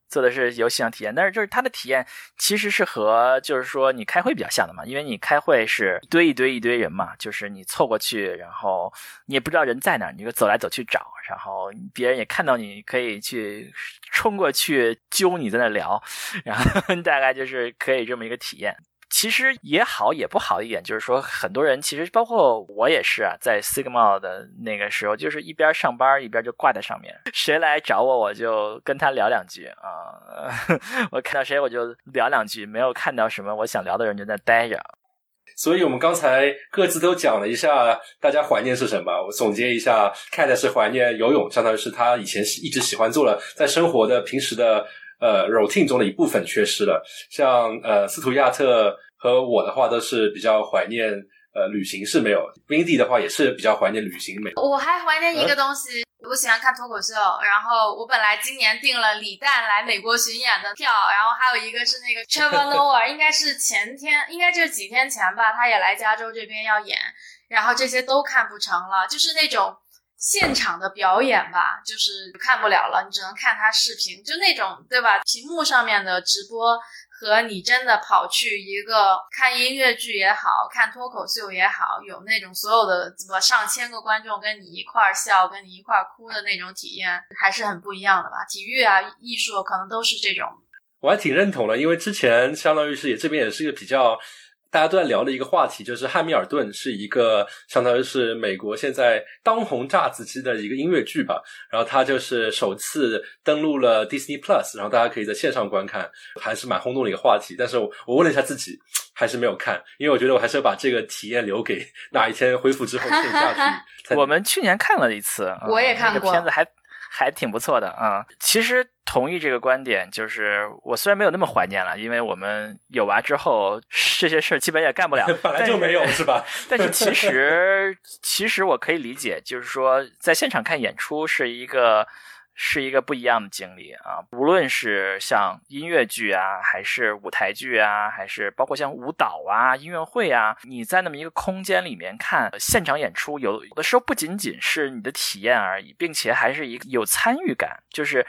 做的是游戏上体验，但是就是它的体验其实是和就是说你开会比较像的嘛，因为你开会是一堆一堆一堆人嘛，就是你凑过去，然后你也不知道人在哪，你就走来走去找，然后别人也看到你可以去冲过去揪你在那聊，然后 大概就是可以这么一个体验。其实也好也不好一点，就是说很多人其实包括我也是啊，在 Sigma 的那个时候，就是一边上班一边就挂在上面，谁来找我我就跟他聊两句啊，我看到谁我就聊两句，没有看到什么我想聊的人就在待着。所以我们刚才各自都讲了一下大家怀念是什么，我总结一下，Cat 是怀念游泳，相当于是他以前一直喜欢做的，在生活的平时的。呃，routine 中的一部分缺失了。像呃，斯图亚特和我的话，都是比较怀念呃，旅行是没有。Windy 的话也是比较怀念旅行美。我还怀念一个东西，我喜欢看脱口秀。然后我本来今年订了李诞来美国巡演的票，然后还有一个是那个 Trevor Noah，应该是前天，应该就是几天前吧，他也来加州这边要演。然后这些都看不成了，就是那种现场的表演吧，就是看不了了，你只能看他视频，就那种对吧？屏幕上面的直播。和你真的跑去一个看音乐剧也好看脱口秀也好，有那种所有的怎么上千个观众跟你一块儿笑、跟你一块儿哭的那种体验，还是很不一样的吧？体育啊、艺术可能都是这种。我还挺认同的，因为之前相当于是也这边也是一个比较。大家都在聊的一个话题就是汉密尔顿是一个相当于是美国现在当红炸子鸡的一个音乐剧吧，然后它就是首次登陆了 Disney Plus，然后大家可以在线上观看，还是蛮轰动的一个话题。但是我我问了一下自己，还是没有看，因为我觉得我还是要把这个体验留给哪一天恢复之后线下去。我们去年看了一次，我也看过，片子还。还挺不错的啊！其实同意这个观点，就是我虽然没有那么怀念了，因为我们有娃之后，这些事儿基本也干不了，本来就没有是吧？但是其实，其实我可以理解，就是说在现场看演出是一个。是一个不一样的经历啊！无论是像音乐剧啊，还是舞台剧啊，还是包括像舞蹈啊、音乐会啊，你在那么一个空间里面看现场演出，有的时候不仅仅是你的体验而已，并且还是一有参与感，就是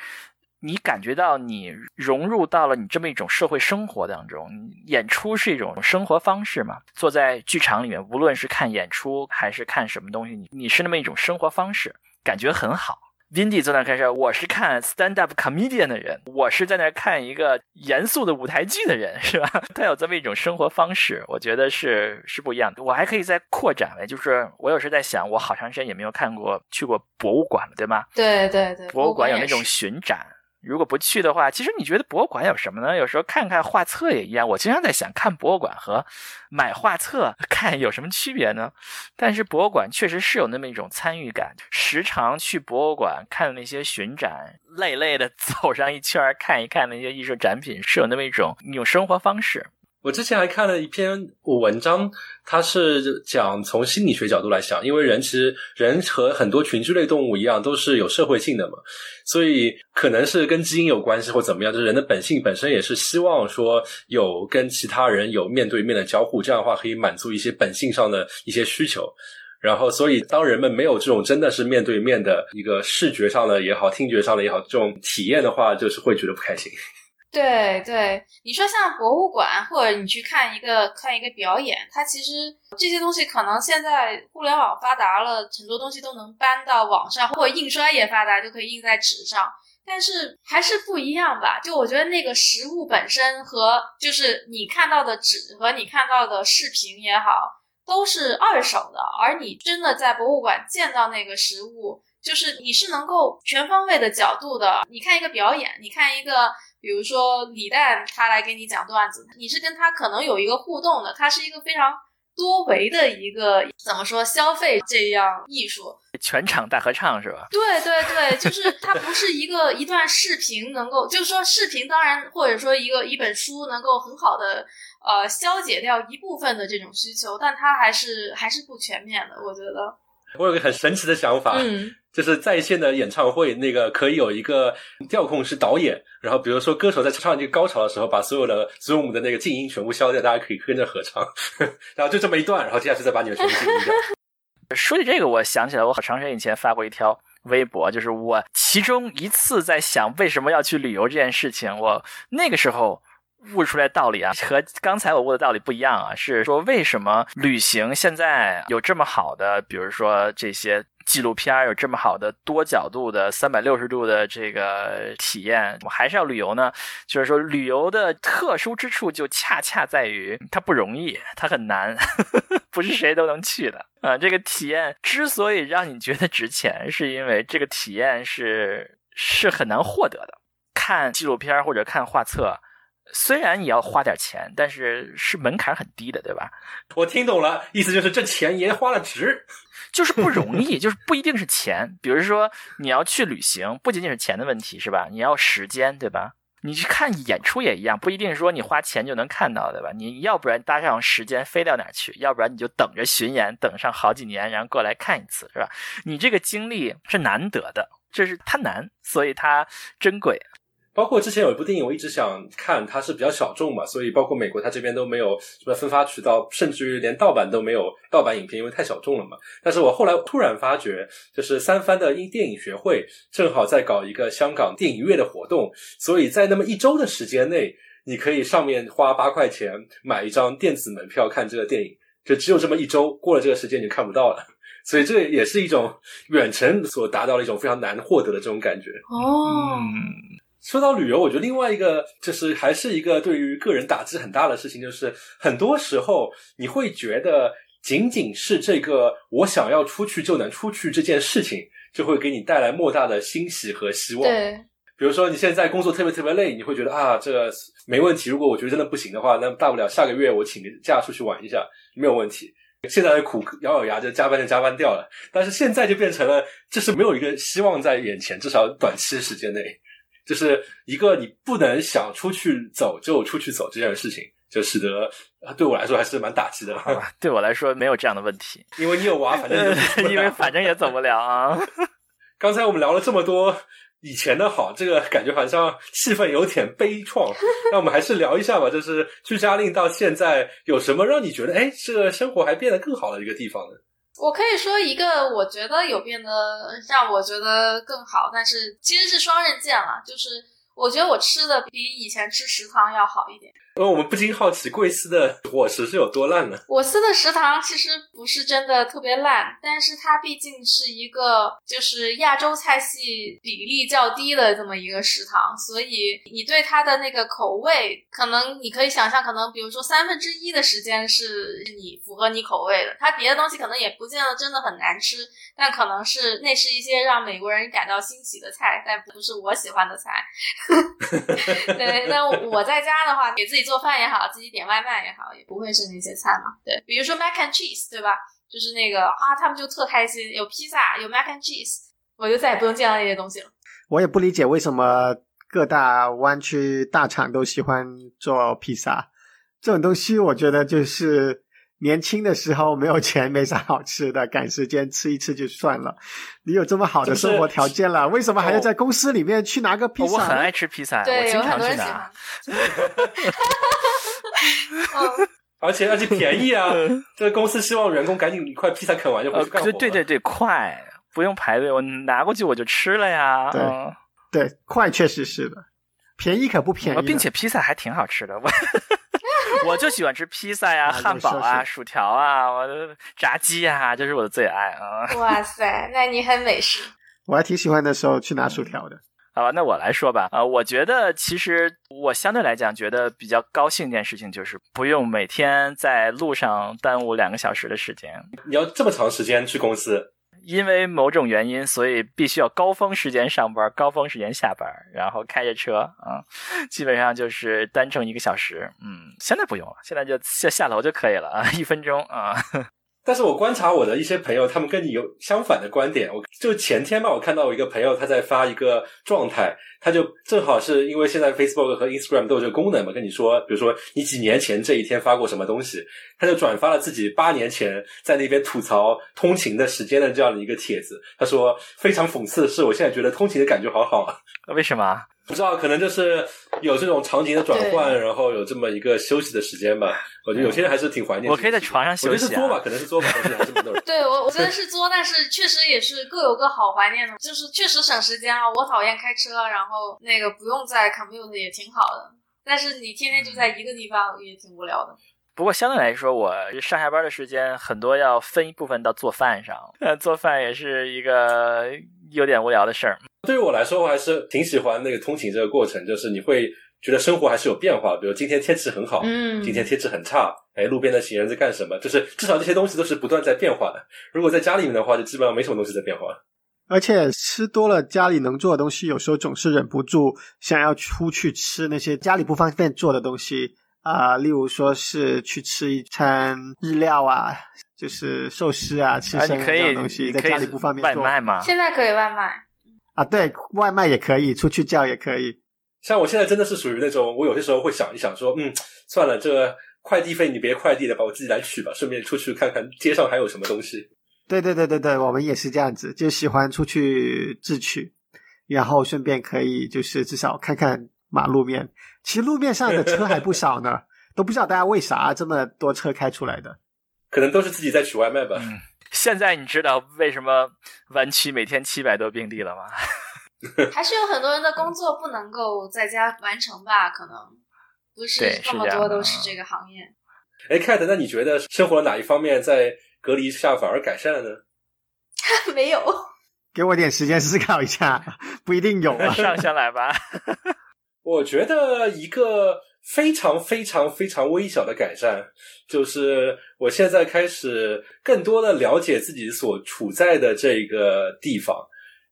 你感觉到你融入到了你这么一种社会生活当中。演出是一种生活方式嘛？坐在剧场里面，无论是看演出还是看什么东西，你你是那么一种生活方式，感觉很好。Vindy 坐那开始，我是看 stand up comedian 的人，我是在那看一个严肃的舞台剧的人，是吧？他有这么一种生活方式，我觉得是是不一样的。我还可以再扩展为，就是我有时在想，我好长时间也没有看过去过博物馆了，对吗？对对对，博物馆有那种巡展。如果不去的话，其实你觉得博物馆有什么呢？有时候看看画册也一样。我经常在想，看博物馆和买画册看有什么区别呢？但是博物馆确实是有那么一种参与感。时常去博物馆看那些巡展，累累的 走上一圈看一看那些艺术展品，是有那么一种一种生活方式。我之前还看了一篇文章，它是讲从心理学角度来想，因为人其实人和很多群居类动物一样，都是有社会性的嘛，所以可能是跟基因有关系或怎么样，就是人的本性本身也是希望说有跟其他人有面对面的交互，这样的话可以满足一些本性上的一些需求。然后，所以当人们没有这种真的是面对面的一个视觉上的也好，听觉上的也好这种体验的话，就是会觉得不开心。对对，你说像博物馆，或者你去看一个看一个表演，它其实这些东西可能现在互联网发达了，很多东西都能搬到网上，或者印刷也发达，就可以印在纸上。但是还是不一样吧？就我觉得那个实物本身和就是你看到的纸和你看到的视频也好，都是二手的，而你真的在博物馆见到那个实物，就是你是能够全方位的角度的，你看一个表演，你看一个。比如说李诞他来给你讲段子，你是跟他可能有一个互动的，他是一个非常多维的一个怎么说消费这样艺术，全场大合唱是吧？对对对，就是它不是一个一段视频能够，就是说视频当然或者说一个一本书能够很好的呃消解掉一部分的这种需求，但它还是还是不全面的，我觉得。我有个很神奇的想法，嗯，就是在线的演唱会，那个可以有一个调控是导演，然后比如说歌手在唱这个高潮的时候，把所有的 Zoom 的那个静音全部消掉，大家可以跟着合唱，然后就这么一段，然后接下去再把你们全部静音掉。说起这个，我想起来，我好长时间以前发过一条微博，就是我其中一次在想为什么要去旅游这件事情，我那个时候。悟出来道理啊，和刚才我悟的道理不一样啊，是说为什么旅行现在有这么好的，比如说这些纪录片有这么好的多角度的三百六十度的这个体验，我还是要旅游呢？就是说旅游的特殊之处就恰恰在于它不容易，它很难，不是谁都能去的啊。这个体验之所以让你觉得值钱，是因为这个体验是是很难获得的。看纪录片或者看画册。虽然你要花点钱，但是是门槛很低的，对吧？我听懂了，意思就是这钱也花了值，就是不容易，就是不一定是钱。比如说你要去旅行，不仅仅是钱的问题，是吧？你要时间，对吧？你去看演出也一样，不一定说你花钱就能看到，对吧？你要不然搭上时间飞到哪儿去，要不然你就等着巡演，等上好几年，然后过来看一次，是吧？你这个经历是难得的，这是它难，所以它珍贵。包括之前有一部电影，我一直想看，它是比较小众嘛，所以包括美国它这边都没有什么分发渠道，甚至于连盗版都没有盗版影片，因为太小众了嘛。但是我后来突然发觉，就是三番的英电影学会正好在搞一个香港电影月的活动，所以在那么一周的时间内，你可以上面花八块钱买一张电子门票看这个电影，就只有这么一周，过了这个时间你就看不到了。所以这也是一种远程所达到的一种非常难获得的这种感觉。哦，嗯，说到旅游，我觉得另外一个就是还是一个对于个人打击很大的事情，就是很多时候你会觉得仅仅是这个我想要出去就能出去这件事情，就会给你带来莫大的欣喜和希望。对，比如说你现在工作特别特别累，你会觉得啊，这个没问题。如果我觉得真的不行的话，那大不了下个月我请个假出去玩一下，没有问题。现在的苦咬咬牙就加班就加班掉了，但是现在就变成了，这是没有一个希望在眼前，至少短期时间内，就是一个你不能想出去走就出去走这件事情，就使得对我来说还是蛮打击的。对我来说没有这样的问题，因为你有娃，反正就 因为反正也走不了啊。刚才我们聊了这么多以前的好，这个感觉好像气氛有点悲怆。那我们还是聊一下吧，就是居家令到现在有什么让你觉得，哎，这个生活还变得更好的一个地方呢？我可以说一个，我觉得有变得让我觉得更好，但是其实是双刃剑了。就是我觉得我吃的比以前吃食堂要好一点。因为我们不禁好奇贵司的伙食是有多烂呢？我司的食堂其实不是真的特别烂，但是它毕竟是一个就是亚洲菜系比例较低的这么一个食堂，所以你对它的那个口味，可能你可以想象，可能比如说三分之一的时间是你符合你口味的，它别的东西可能也不见得真的很难吃，但可能是那是一些让美国人感到欣喜的菜，但不是我喜欢的菜。对，那我在家的话，给自己做饭也好，自己点外卖也好，也不会是那些菜嘛。对，比如说 mac and cheese，对吧？就是那个啊，他们就特开心，有披萨，有 mac and cheese，我就再也不用见到那些东西了。我也不理解为什么各大湾区大厂都喜欢做披萨这种东西。我觉得就是年轻的时候没有钱，没啥好吃的，赶时间吃一吃就算了。你有这么好的生活条件了，为什么还要在公司里面去拿个披萨？我很爱吃披萨，我经常去拿而且而且便宜啊！这个公司希望员工赶紧一块披萨啃完就回呃去干活了。对对对对，快，不用排队，我拿过去我就吃了呀。对嗯对，快确实是的，便宜可不便宜并且披萨还挺好吃的，我我就喜欢吃披萨呀、啊汉堡啊、薯条啊、我的炸鸡呀，这是我的最爱啊。哇塞，那你很美食。我还挺喜欢的时候去拿薯条的。好吧，那我来说吧。啊、我觉得其实我相对来讲觉得比较高兴一件事情就是不用每天在路上耽误两个小时的时间。你要这么长时间去公司，因为某种原因，所以必须要高峰时间上班，高峰时间下班，然后开着车啊，基本上就是单程一个小时。嗯，现在不用了，现在就下下楼就可以了啊，一分钟啊。但是我观察我的一些朋友，他们跟你有相反的观点。我就前天吧，我看到我一个朋友他在发一个状态，他就正好是因为现在 Facebook 和 Instagram 都有这个功能嘛，跟你说，比如说你几年前这一天发过什么东西，他就转发了自己八年前在那边吐槽通勤的时间的这样的一个帖子。他说非常讽刺的是，我现在觉得通勤的感觉好好啊。为什么？不知道，可能就是有这种场景的转换，然后有这么一个休息的时间吧。我觉得有些人还是挺怀念。我可以在床上休息啊我觉得是作吧，可能是作吧，但是还是蛮多人。对我，我觉得是作，但是确实也是各有各好怀念的，就是确实省时间啊。我讨厌开车，然后那个不用在 commute 也挺好的，但是你天天就在一个地方也挺无聊的。不过相对来说，我上下班的时间很多要分一部分到做饭上，呃，做饭也是一个有点无聊的事儿。对于我来说，我还是挺喜欢那个通勤这个过程，就是你会觉得生活还是有变化。比如今天天气很好，嗯今天天气很差，哎，路边的行人在干什么？就是至少这些东西都是不断在变化的。如果在家里面的话，就基本上没什么东西在变化。而且吃多了家里能做的东西，有时候总是忍不住想要出去吃那些家里不方便做的东西啊、例如说是去吃一餐日料啊，就是寿司啊、吃啊，生你可以，这种东西，你可以在家里不方便做外卖吗？现在可以外卖，啊。对外卖也可以，出去叫也可以。像我现在真的是属于那种，我有些时候会想一想，说，嗯，算了，这个快递费你别快递了，把我自己来取吧，顺便出去看看街上还有什么东西。对对对对对，我们也是这样子，就喜欢出去自取，然后顺便可以就是至少看看马路面。其实路面上的车还不少呢，都不知道大家为啥这么多车开出来的。可能都是自己在取外卖吧。嗯，现在你知道为什么湾区每天七百多病例了吗？还是有很多人的工作不能够在家完成吧？可能不是这么多都是这个行业。哎，Cat，那你觉得生活哪一方面在隔离下反而改善了呢？没有，给我点时间思考一下，不一定有啊。上先来吧。我觉得一个非常非常非常微小的改善，就是我现在开始更多的了解自己所处在的这个地方。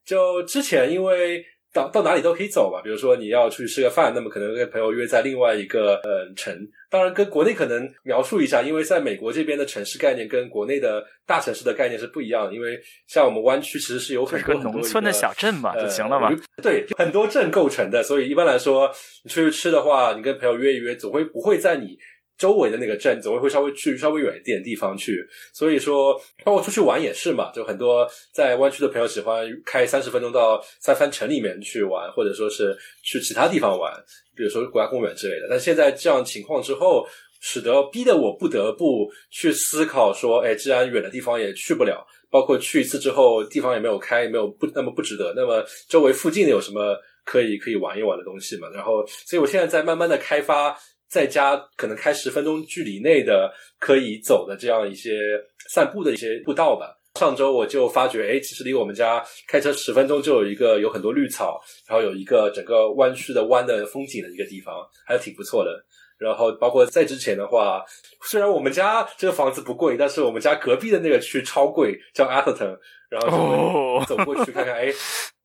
就之前因为到到哪里都可以走嘛，比如说你要出去吃个饭，那么可能跟朋友约在另外一个呃城。当然，跟国内可能描述一下，因为在美国这边的城市概念跟国内的大城市的概念是不一样的。因为像我们湾区其实是有很多很多农村的小镇嘛，就呃行了嘛。对，很多镇构成的，所以一般来说，你出去吃的话，你跟朋友约一约，总会不会在你周围的那个镇，总会会稍微去稍微远一点的地方去。所以说，包括出去玩也是嘛，就很多在湾区的朋友喜欢开三十分钟到三藩城里面去玩，或者说是去其他地方玩，比如说国家公园之类的。但现在这样情况之后。使得逼得我不得不去思考说，哎，既然远的地方也去不了，包括去一次之后地方也没有开，没有不那么不值得。那么周围附近有什么可以可以玩一玩的东西嘛？然后，所以我现在在慢慢的开发，在家可能开十分钟距离内的可以走的这样一些散步的一些步道吧。上周我就发觉，哎，其实离我们家开车十分钟就有一个有很多绿草，然后有一个整个弯曲的弯的风景的一个地方，还是挺不错的。然后包括在之前的话，虽然我们家这个房子不贵，但是我们家隔壁的那个区超贵，叫 Atherton，然后就走过去看看，哎，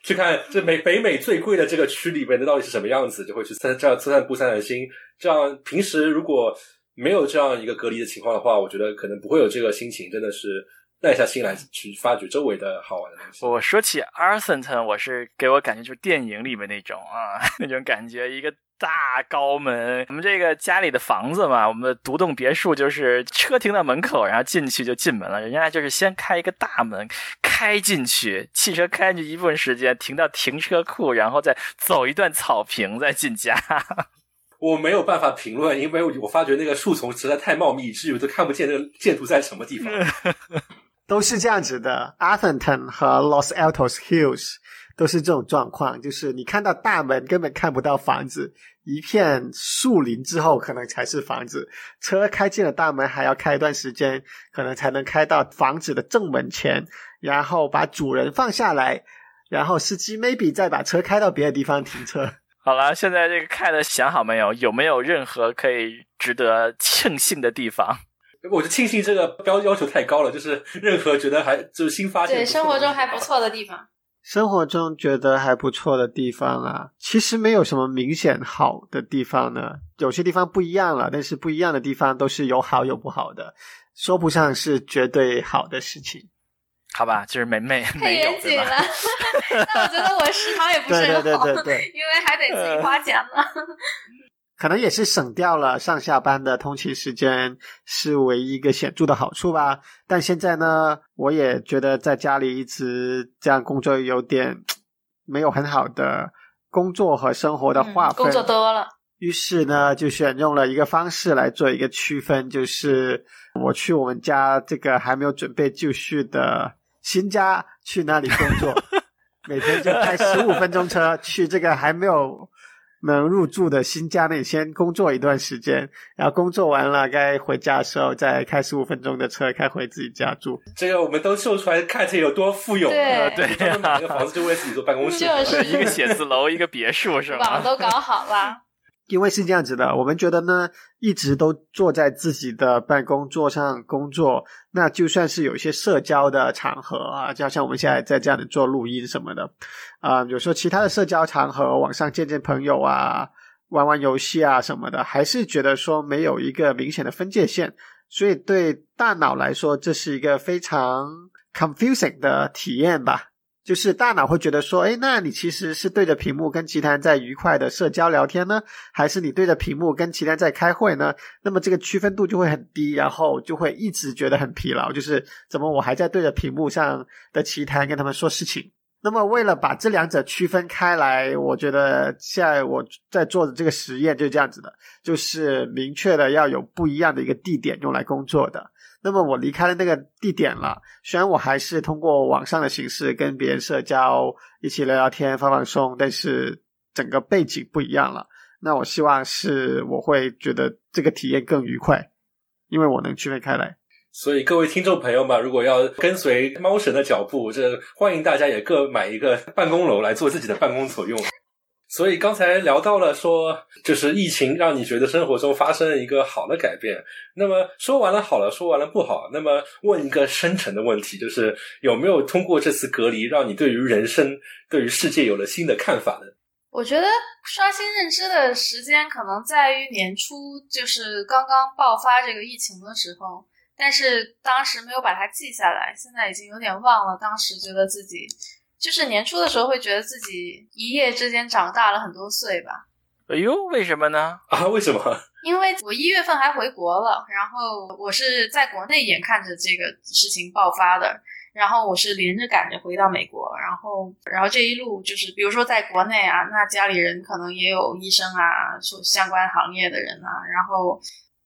去看这美北美最贵的这个区里边的到底是什么样子，就会去散这样散散步散散心。这样平时如果没有这样一个隔离的情况的话，我觉得可能不会有这个心情，真的是耐下心来去发掘周围的好玩的东西。我说起 Arsonton，我是给我感觉就是电影里面那种啊，那种感觉，一个大高门。我们这个家里的房子嘛，我们的独栋别墅就是车停到门口，然后进去就进门了。人家就是先开一个大门开进去，汽车开进去一部分时间，停到停车库，然后再走一段草坪，再进家。我没有办法评论，因为我发觉那个树丛实在太茂密，以至于都看不见那个建筑在什么地方。都是这样子的，Atherton 和 Los Altos Hills 都是这种状况，就是你看到大门根本看不到房子，一片树林之后可能才是房子。车开进了大门还要开一段时间，可能才能开到房子的正门前，然后把主人放下来，然后司机 maybe 再把车开到别的地方停车。好了，现在这个看的想好没有？有没有任何可以值得庆幸的地方？我就庆幸这个标要求太高了，就是任何觉得还就是新发现，对，生活中还不。错的地方。生活中觉得还不错的地方啊，其实没有什么明显好的地方呢。有些地方不一样了，但是不一样的地方都是有好有不好的，说不上是绝对好的事情。好吧，就是没没太没有严谨了，对吧？那 我觉得我食堂也不是对对对很好，对对，因为还得自己花钱呢。可能也是省掉了上下班的通勤时间，是唯一一个显著的好处吧。但现在呢，我也觉得在家里一直这样工作有点没有很好的工作和生活的划分。嗯工作多了，于是呢，就选用了一个方式来做一个区分，就是我去我们家这个还没有准备就绪的新家去那里工作，每天就开十五分钟车去这个还没有能入住的新家内先工作一段时间，然后工作完了该回家的时候再开十五分钟的车开回自己家住。这个我们都秀出来，看这有多富有。对呃对专门买了个房子就为自己做办公室。就是一个写字楼，一个别墅是吧网？都搞好了。因为是这样子的，我们觉得呢，一直都坐在自己的办公桌上工作，那就算是有一些社交的场合啊，就像我们现在在这样的做录音什么的，啊、有时候其他的社交场合，网上见见朋友啊，玩玩游戏啊什么的，还是觉得说没有一个明显的分界线，所以对大脑来说，这是一个非常 confusing 的体验吧。就是大脑会觉得说，哎，那你其实是对着屏幕跟其他人在愉快的社交聊天呢，还是你对着屏幕跟其他人在开会呢？那么这个区分度就会很低，然后就会一直觉得很疲劳，就是怎么我还在对着屏幕上的其他人跟他们说事情。那么为了把这两者区分开来，我觉得现在我在做的这个实验就是这样子的，就是明确的要有不一样的一个地点用来工作的。那么我离开了那个地点了，虽然我还是通过网上的形式跟别人社交，一起聊聊天、放放松，但是整个背景不一样了。那我希望是我会觉得这个体验更愉快，因为我能区分开来。所以各位听众朋友们，如果要跟随猫神的脚步，这欢迎大家也各买一个办公楼来做自己的办公所用。所以刚才聊到了说，就是疫情让你觉得生活中发生了一个好的改变。那么说完了好了，说完了不好，那么问一个深层的问题，就是有没有通过这次隔离，让你对于人生、对于世界有了新的看法呢？我觉得刷新认知的时间可能在于年初，就是刚刚爆发这个疫情的时候。但是当时没有把它记下来，现在已经有点忘了。当时觉得自己就是年初的时候，会觉得自己一夜之间长大了很多岁吧。哎呦，为什么呢？啊，为什么？因为我一月份还回国了，然后我是在国内眼看着这个事情爆发的，然后我是连着赶着回到美国，然后然后这一路就是，比如说在国内啊，那家里人可能也有医生啊，说相关行业的人啊，然后。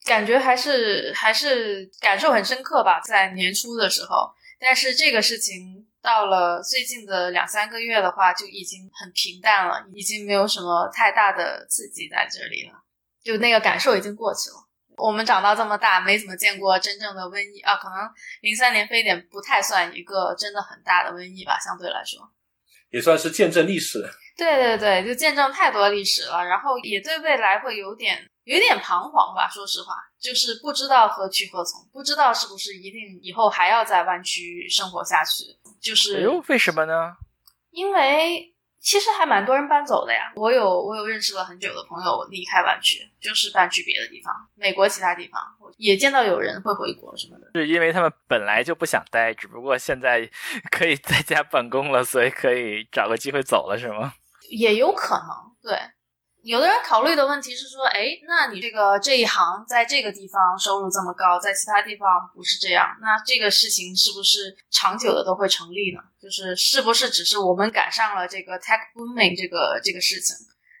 感觉还是还是感受很深刻吧，在年初的时候。但是这个事情到了最近的两三个月的话，就已经很平淡了，已经没有什么太大的刺激在这里了，就那个感受已经过去了。我们长到这么大，没怎么见过真正的瘟疫啊，可能零三年非典不太算一个真的很大的瘟疫吧，相对来说，也算是见证历史。对对对，就见证太多历史了，然后也对未来会有点。有点彷徨吧，说实话，就是不知道何去何从，不知道是不是一定以后还要在湾区生活下去。就是，哎呦，为什么呢？因为其实还蛮多人搬走的呀。我有我有认识了很久的朋友离开湾区，就是搬去别的地方，美国其他地方，也见到有人会回国什么的。是因为他们本来就不想待，只不过现在 可以在家办公了，所以可以找个机会走了，是吗？也有可能，对。有的人考虑的问题是说，哎，那你这个这一行在这个地方收入这么高，在其他地方不是这样，那这个事情是不是长久的都会成立呢？就是是不是只是我们赶上了这个 tech booming 这个这个事情？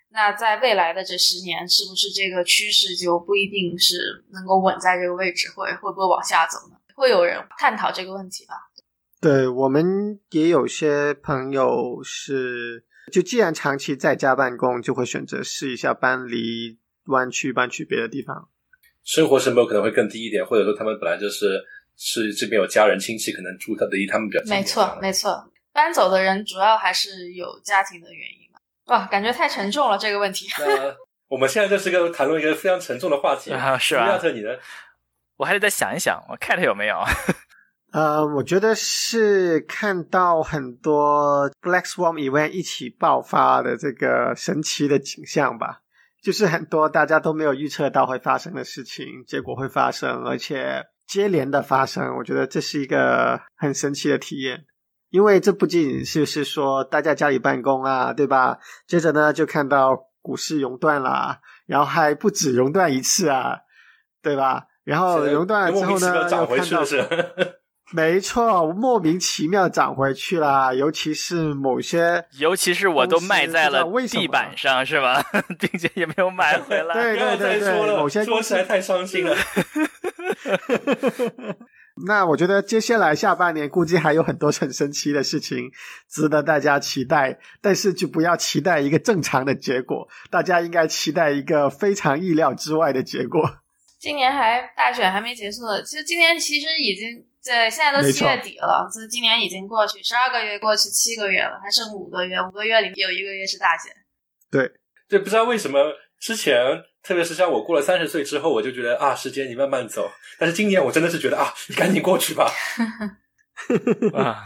那在未来的这十年，是不是这个趋势就不一定是能够稳在这个位置，会会不会往下走呢？会有人探讨这个问题吧？对我们也有些朋友是。就既然长期在家办公，就会选择试一下搬离湾区，搬去别的地方，生活成本可能会更低一点，或者说他们本来就是是这边有家人亲戚，可能住他离他们比较近。没错，没错，搬走的人主要还是有家庭的原因吧？哇，感觉太沉重了这个问题。那我们现在就是个谈论一个非常沉重的话题啊，是吧？亚特，你呢？我还得再想一想，我 cat 有没有？呃，我觉得是看到很多 Black Swan event 一起爆发的这个神奇的景象吧，就是很多大家都没有预测到会发生的事情，结果会发生，而且接连的发生。我觉得这是一个很神奇的体验，因为这不仅仅是是说大家家里办公啊，对吧？接着呢，就看到股市熔断啦，然后还不止熔断一次啊，对吧？然后熔断了之后呢，又看到。没错，莫名其妙涨回去了，尤其是某些，尤其是我都卖在了地板上，是吧？并且也没有买回来。对对对对，某些说起来太伤心了。那我觉得接下来下半年估计还有很多很神奇的事情值得大家期待，但是就不要期待一个正常的结果，大家应该期待一个非常意料之外的结果。今年还大选还没结束，其实今年其实已经。对，现在都七月底了，这今年已经过去十二个月，过去七个月了，还剩五个月，五个月里有一个月是大减。对，对，不知道为什么之前，特别是像我过了三十岁之后，我就觉得啊，时间你慢慢走。但是今年我真的是觉得啊，你赶紧过去吧。啊，啊，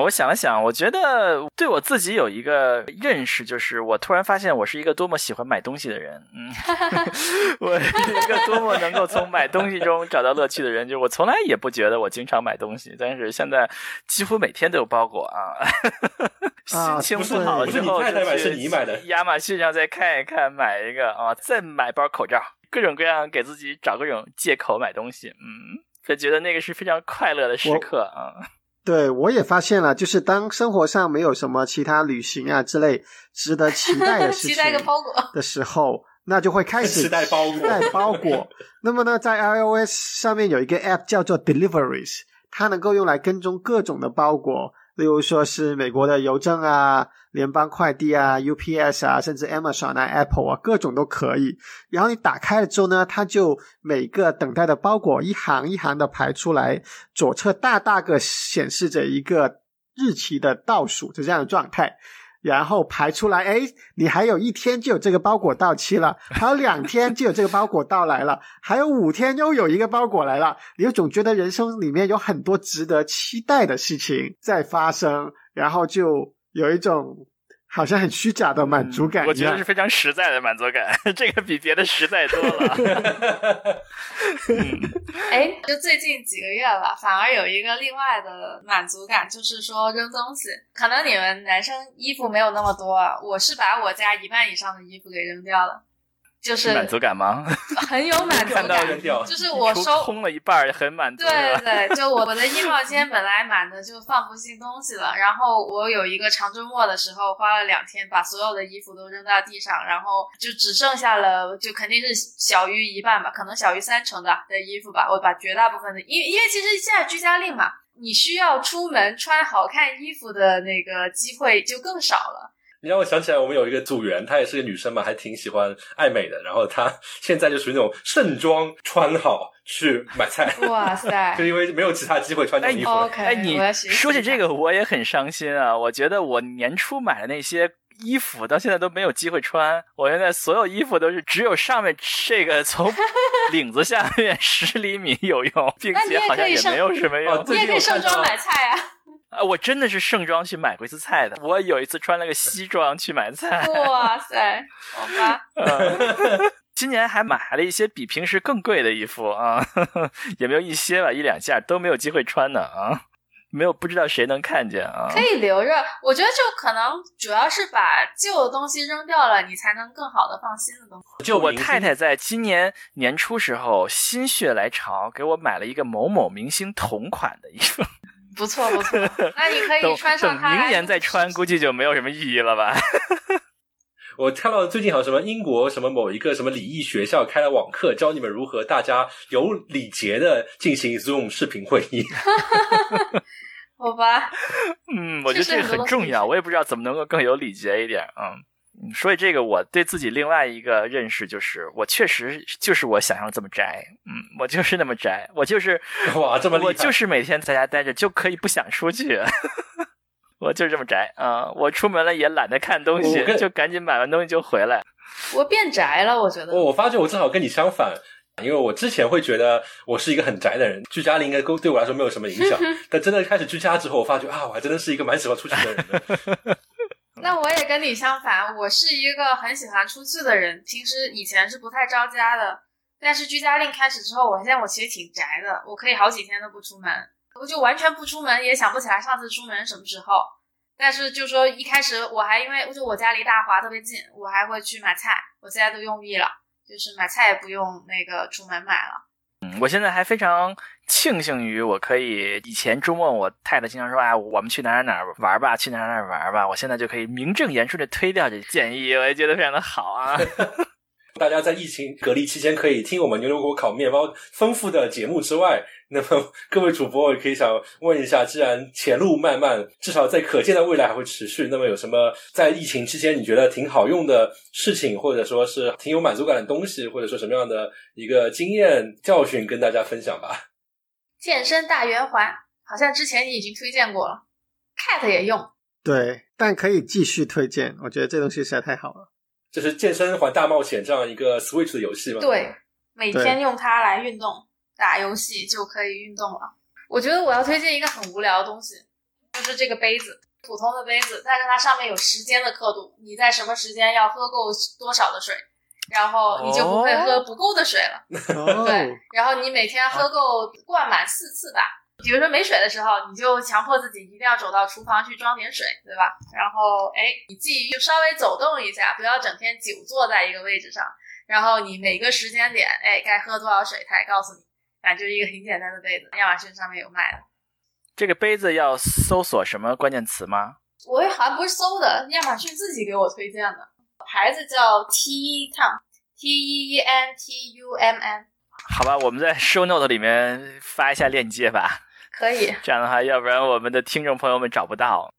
我想了想，我觉得对我自己有一个认识，就是我突然发现我是一个多么喜欢买东西的人。嗯，我是一个多么能够从买东西中找到乐趣的人。就是我从来也不觉得我经常买东西，但是现在几乎每天都有包裹啊。心情不好之后就去亚马逊上再看一看，买一个啊，再买包口罩，各种各样给自己找各种借口买东西。嗯，就觉得那个是非常快乐的时刻啊。对，我也发现了，就是当生活上没有什么其他旅行啊之类值得期待的事 情的时候，那就会开始期待包裹。期待包裹。那么呢，在 iOS 上面有一个 App 叫做 Deliveries，它能够用来跟踪各种的包裹。例如说是美国的邮政啊、联邦快递啊、UPS 啊，甚至 Amazon 啊、Apple 啊，各种都可以。然后你打开了之后呢，它就每个等待的包裹一行一行的排出来，左侧大大个显示着一个日期的倒数，就这样的状态。然后排出来，哎，你还有一天就有这个包裹到期了，还有两天就有这个包裹到来了，还有五天又有一个包裹来了，你就总觉得人生里面有很多值得期待的事情在发生，然后就有一种。好像很虚假的满足感，我觉得是非常实在的满足感，这个比别的实在多了。哎，就最近几个月吧，反而有一个另外的满足感，就是说扔东西。可能你们男生衣服没有那么多，我是把我家一半以上的衣服给扔掉了。就是满足感吗？很有满足感，就是我收空了一半很满足。对对，就我我的衣帽间本来满的就放不进东西了，然后我有一个长周末的时候，花了两天把所有的衣服都扔到地上，然后就只剩下了，就肯定是小于一半吧，可能小于三成的的衣服吧。我把绝大部分的，因为因为其实现在居家令嘛，你需要出门穿好看衣服的那个机会就更少了。你让我想起来，我们有一个组员，她也是个女生嘛，还挺喜欢爱美的。然后她 现在就属于那种盛装穿好去买菜。哇塞！就因为没有其他机会穿这衣服。哎，你说起这个，我也很伤心啊！我觉得我年初买的那些衣服，到现在都没有机会穿。我现在所有衣服都是只有上面这个从 领子下面十厘米有用，并且好像也没有什么用。你也可以盛装买菜啊。啊，我真的是盛装去买过一次菜的。我有一次穿了个西装去买菜。哇塞，好吧。今年还买了一些比平时更贵的衣服啊，也没有一些吧，一两件都没有机会穿呢啊，没有不知道谁能看见啊。可以留着，我觉得就可能主要是把旧的东西扔掉了，你才能更好的放新的东西。就我太太在今年年初时候心血来潮给我买了一个某某明星同款的衣服。不错不错，那你可以穿上它。明年再穿，估计就没有什么意义了吧？我看到最近好像什么英国什么某一个什么礼仪学校开了网课，教你们如何大家有礼节的进行 Zoom 视频会议。好吧，嗯，我觉得这个很重要，我也不知道怎么能够更有礼节一点，嗯。所以这个我对自己另外一个认识就是，我确实就是我想象这么宅，嗯，我就是那么宅，我就是 哇这么我就是每天在家待着就可以不想出去，我就是这么宅啊！我出门了也懒得看东西，就赶紧买完东西就回来。我变宅了，我觉得。我发觉我正好跟你相反，因为我之前会觉得我是一个很宅的人，居家里应该对我来说没有什么影响，但真的开始居家之后，我发觉啊，我还真的是一个蛮喜欢出去的人。那我也跟你相反，我是一个很喜欢出去的人。平时以前是不太着家的，但是居家令开始之后，我现在我其实挺宅的，我可以好几天都不出门，我就完全不出门，也想不起来上次出门什么时候。但是就说一开始我还因为就我家离大华特别近，我还会去买菜，我现在都用腻了，就是买菜也不用那个出门买了。嗯，我现在还非常。庆幸于我可以，以前周末我太太经常说啊，我们去哪哪哪玩吧，去哪哪哪玩吧。我现在就可以名正言顺的推掉这建议，我也觉得非常的好啊。大家在疫情隔离期间可以听我们牛油果烤面包丰富的节目之外，那么各位主播也可以想问一下，既然前路漫漫，至少在可见的未来还会持续，那么有什么在疫情期间你觉得挺好用的事情，或者说是挺有满足感的东西，或者说什么样的一个经验教训跟大家分享吧？健身大圆环，好像之前你已经推荐过了，Cat 也用。对，但可以继续推荐，我觉得这东西实在太好了。这是健身环大冒险这样一个 Switch 的游戏吗？对，每天用它来运动、打游戏就可以运动了。我觉得我要推荐一个很无聊的东西，就是这个杯子，普通的杯子，但是它上面有时间的刻度，你在什么时间要喝够多少的水，然后你就不会喝不够的水了。哦对，然后你每天喝够灌满四次吧。比如说没水的时候，你就强迫自己一定要走到厨房去装点水，对吧？然后哎，你自己就稍微走动一下，不要整天久坐在一个位置上。然后你每个时间点，哎，该喝多少水，它也告诉你。反正就是一个很简单的杯子，亚马逊上面有卖的。这个杯子要搜索什么关键词吗？我好像不是搜的，亚马逊自己给我推荐的，牌子叫 T Tom，T E E N T U M N，好吧，我们在 show note 里面发一下链接吧。可以。这样的话，要不然我们的听众朋友们找不到。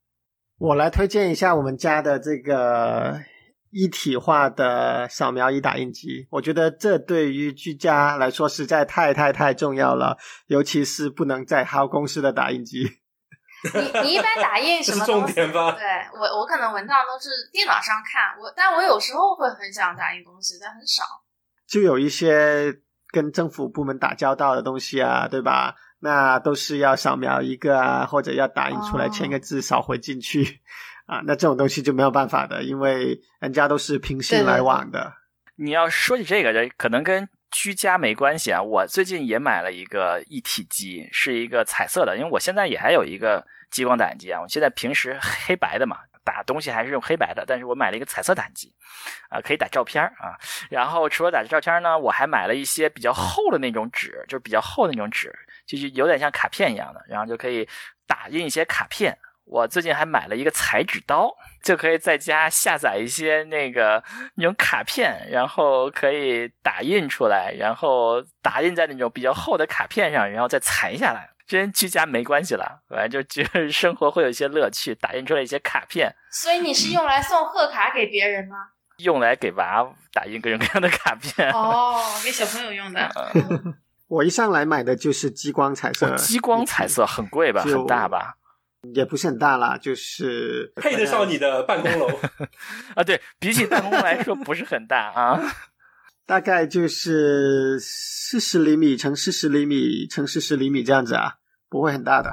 我来推荐一下我们家的这个一体化的扫描仪打印机，我觉得这对于居家来说实在太太太重要了，尤其是不能再薅公司的打印机。你你一般打印什么东西？点吧？对我我可能文档都是电脑上看，我但我有时候会很想打印东西，但很少。就有一些跟政府部门打交道的东西啊，对吧？那都是要扫描一个啊，或者要打印出来哦签个字扫回进去 啊。那这种东西就没有办法的，因为人家都是平行来往的。你要说起这个，这可能跟居家没关系啊。我最近也买了一个一体机，是一个彩色的，因为我现在也还有一个激光打印机啊。我现在平时黑白的嘛，打东西还是用黑白的，但是我买了一个彩色打印机，啊、可以打照片啊。然后除了打照片呢，我还买了一些比较厚的那种纸，就是比较厚的那种纸，就是有点像卡片一样的，然后就可以打印一些卡片。我最近还买了一个裁纸刀，就可以在家下载一些那个那种卡片，然后可以打印出来，然后打印在那种比较厚的卡片上，然后再裁下来。这跟居家没关系了，反正就觉得生活会有一些乐趣，打印出来一些卡片，所以你是用来送贺卡给别人吗？用来给娃打印各种各样的卡片。哦，给小朋友用的。我一上来买的就是激光彩色，哦激光彩色很贵吧？很大吧？也不是很大啦，就是配得上你的办公楼。啊，对比起办公楼来说不是很大啊。大概就是四十厘米乘四十厘米乘四十厘米这样子啊，不会很大的。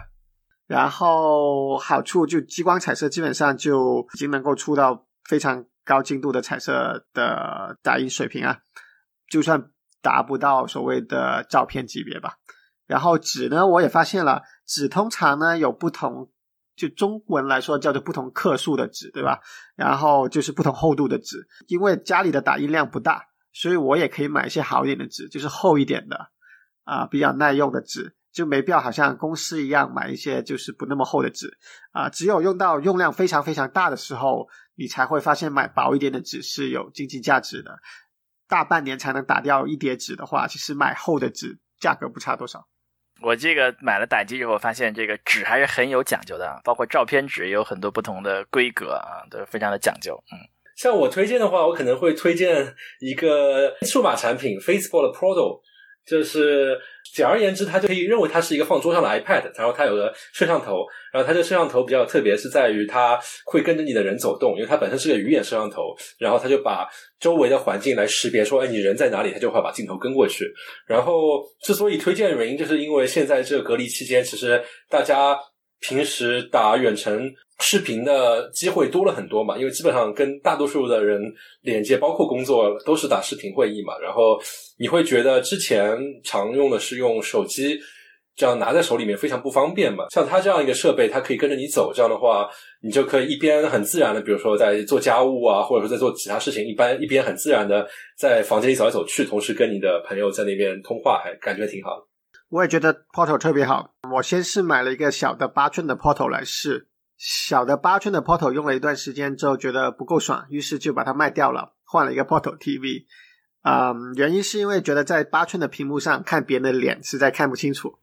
然后好处就激光彩色基本上就已经能够出到非常高精度的彩色的打印水平啊，就算达不到所谓的照片级别吧。然后纸呢，我也发现了，纸通常呢有不同，就中文来说叫做不同克数的纸，对吧？然后就是不同厚度的纸，因为家里的打印量不大，所以我也可以买一些好一点的纸，就是厚一点的啊、比较耐用的纸，就没必要好像公司一样买一些就是不那么厚的纸啊、只有用到用量非常非常大的时候，你才会发现买薄一点的纸是有经济价值的。大半年才能打掉一叠纸的话，其实买厚的纸价格不差多少。我这个买了打印机之后，发现这个纸还是很有讲究的，包括照片纸也有很多不同的规格啊，都非常的讲究。嗯，像我推荐的话，我可能会推荐一个数码产品 Facebook 的 Prodo，就是简而言之，它就可以认为它是一个放桌上的 iPad，然后它有个摄像头，然后它这个摄像头比较特别，是在于它会跟着你的人走动，因为它本身是个鱼眼摄像头，然后它就把周围的环境来识别，说，哎，你人在哪里，它就会把镜头跟过去。然后之所以推荐的原因，就是因为现在这个隔离期间，其实大家平时打远程视频的机会多了很多嘛，因为基本上跟大多数的人连接，包括工作都是打视频会议嘛。然后你会觉得之前常用的是用手机这样拿在手里面非常不方便嘛。像它这样一个设备，它可以跟着你走，这样的话，你就可以一边很自然的，比如说在做家务啊，或者说在做其他事情，一般一边很自然的在房间里走来走去，同时跟你的朋友在那边通话，还感觉挺好的。我也觉得 Portal 特别好。我先是买了一个小的八寸的 Portal 来试，小的八寸的 Portal 用了一段时间之后觉得不够爽，于是就把它卖掉了，换了一个 Portal TV。嗯，原因是因为觉得在八寸的屏幕上看别人的脸实在看不清楚，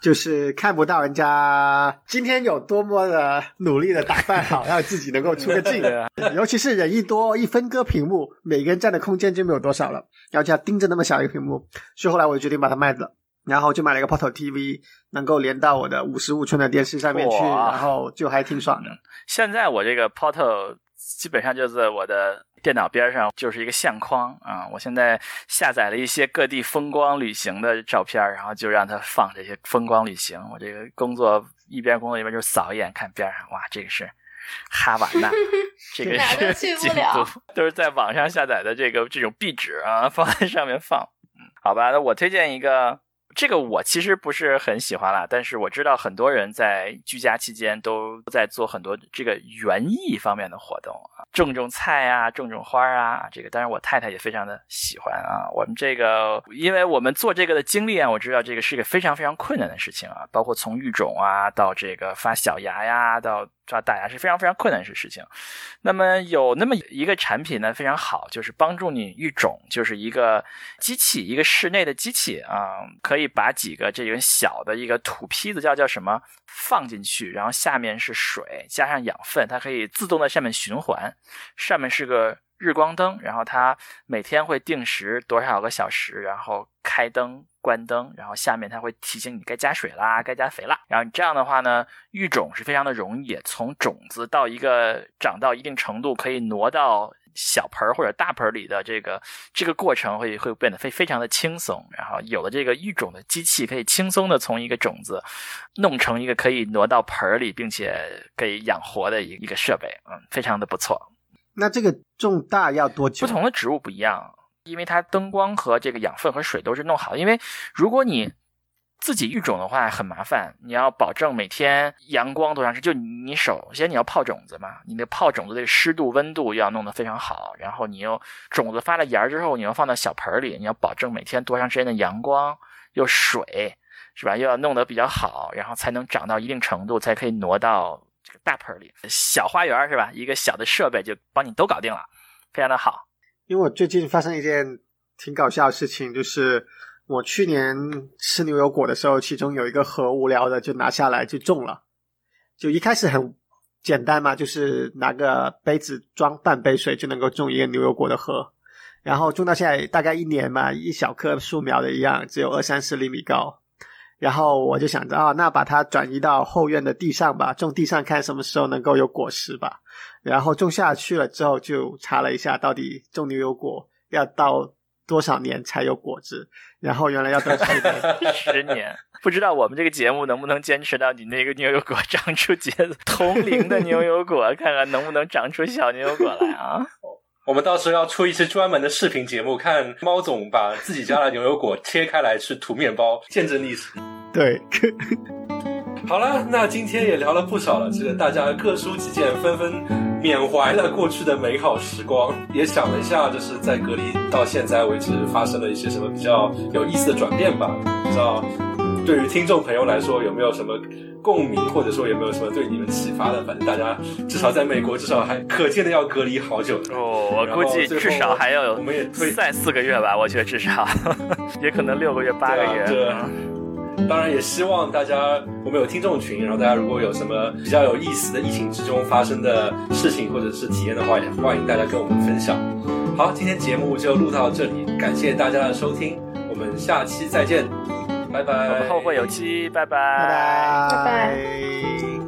就是看不到人家今天有多么的努力的打扮好，让自己能够出个镜。尤其是人一多，一分割屏幕，每个人占的空间就没有多少了，然后就要盯着那么小一个屏幕，所以后来我就决定把它卖了。然后就买了一个 Portal TV，能够连到我的五十五寸的电视上面去，然后就还挺爽的。现在我这个 Portal 基本上就是我的电脑边上就是一个相框啊。我现在下载了一些各地风光旅行的照片，然后就让它放这些风光旅行。我这个工作一边工作一边就扫一眼看边上，哇，这个是哈瓦那，这个是京都，都是在网上下载的这个这种壁纸啊，放在上面放。嗯，好吧，那我推荐一个。这个我其实不是很喜欢啦，但是我知道很多人在居家期间都在做很多这个园艺方面的活动啊，种种菜啊，种种花啊，这个当然我太太也非常的喜欢啊。我们这个，因为我们做这个的经历啊，我知道这个是一个非常非常困难的事情啊，包括从育种啊到这个发小芽呀到。抓大牙是非常非常困难的事情，那么有那么一个产品呢非常好，就是帮助你育种，就是一个机器，一个室内的机器啊，可以把几个这个小的一个土坯子叫叫什么放进去，然后下面是水加上养分，它可以自动在上面循环，上面是个日光灯，然后它每天会定时多少个小时，然后开灯。关灯，然后下面它会提醒你该加水啦，该加肥啦。然后你这样的话呢，育种是非常的容易，从种子到一个长到一定程度，可以挪到小盆儿或者大盆儿里的这个这个过程会会变得非非常的轻松。然后有了这个育种的机器，可以轻松的从一个种子弄成一个可以挪到盆儿里，并且可以养活的一一个设备，嗯，非常的不错。那这个种大要多久？不同的植物不一样。因为它灯光和这个养分和水都是弄好，因为如果你自己育种的话很麻烦，你要保证每天阳光多长时间。就你首先你要泡种子嘛，你那泡种子的湿度、温度要弄得非常好，然后你又种子发了芽之后，你要放到小盆里，你要保证每天多长时间的阳光又水，是吧？又要弄得比较好，然后才能长到一定程度，才可以挪到这个大盆里。小花园是吧？一个小的设备就帮你都搞定了，非常的好。因为我最近发生一件挺搞笑的事情，就是我去年吃牛油果的时候，其中有一个核无聊的就拿下来就种了。就一开始很简单嘛，就是拿个杯子装半杯水就能够种一个牛油果的核。然后种到现在大概一年嘛，一小棵树苗的一样，只有二三十厘米高。然后我就想着啊，那把它转移到后院的地上吧，种地上看什么时候能够有果实吧。然后种下去了之后，就查了一下，到底种牛油果要到多少年才有果子？然后原来要等十年，十年。不知道我们这个节目能不能坚持到你那个牛油果长出结 同龄的牛油果，看看能不能长出小牛油果来啊？我们到时候要出一期专门的视频节目，看猫总把自己家的牛油果切开来去涂面包，见证历史。对。好了，那今天也聊了不少了，这个大家各抒己见，纷纷缅怀了过去的美好时光，也想了一下，就是在隔离到现在为止发生了一些什么比较有意思的转变吧。不知道对于听众朋友来说有没有什么共鸣，或者说有没有什么对你们启发的？反正大家至少在美国，至少还可见的要隔离好久哦。我估计至少还要有，我们也再四个月吧。我觉得至少 也可能六个月、八个月。对当然也希望大家，我们有听众群，然后大家如果有什么比较有意思的疫情之中发生的事情或者是体验的话，也欢迎大家跟我们分享。好，今天节目就录到这里，感谢大家的收听，我们下期再见，拜拜。我们后会有期，拜拜，拜拜。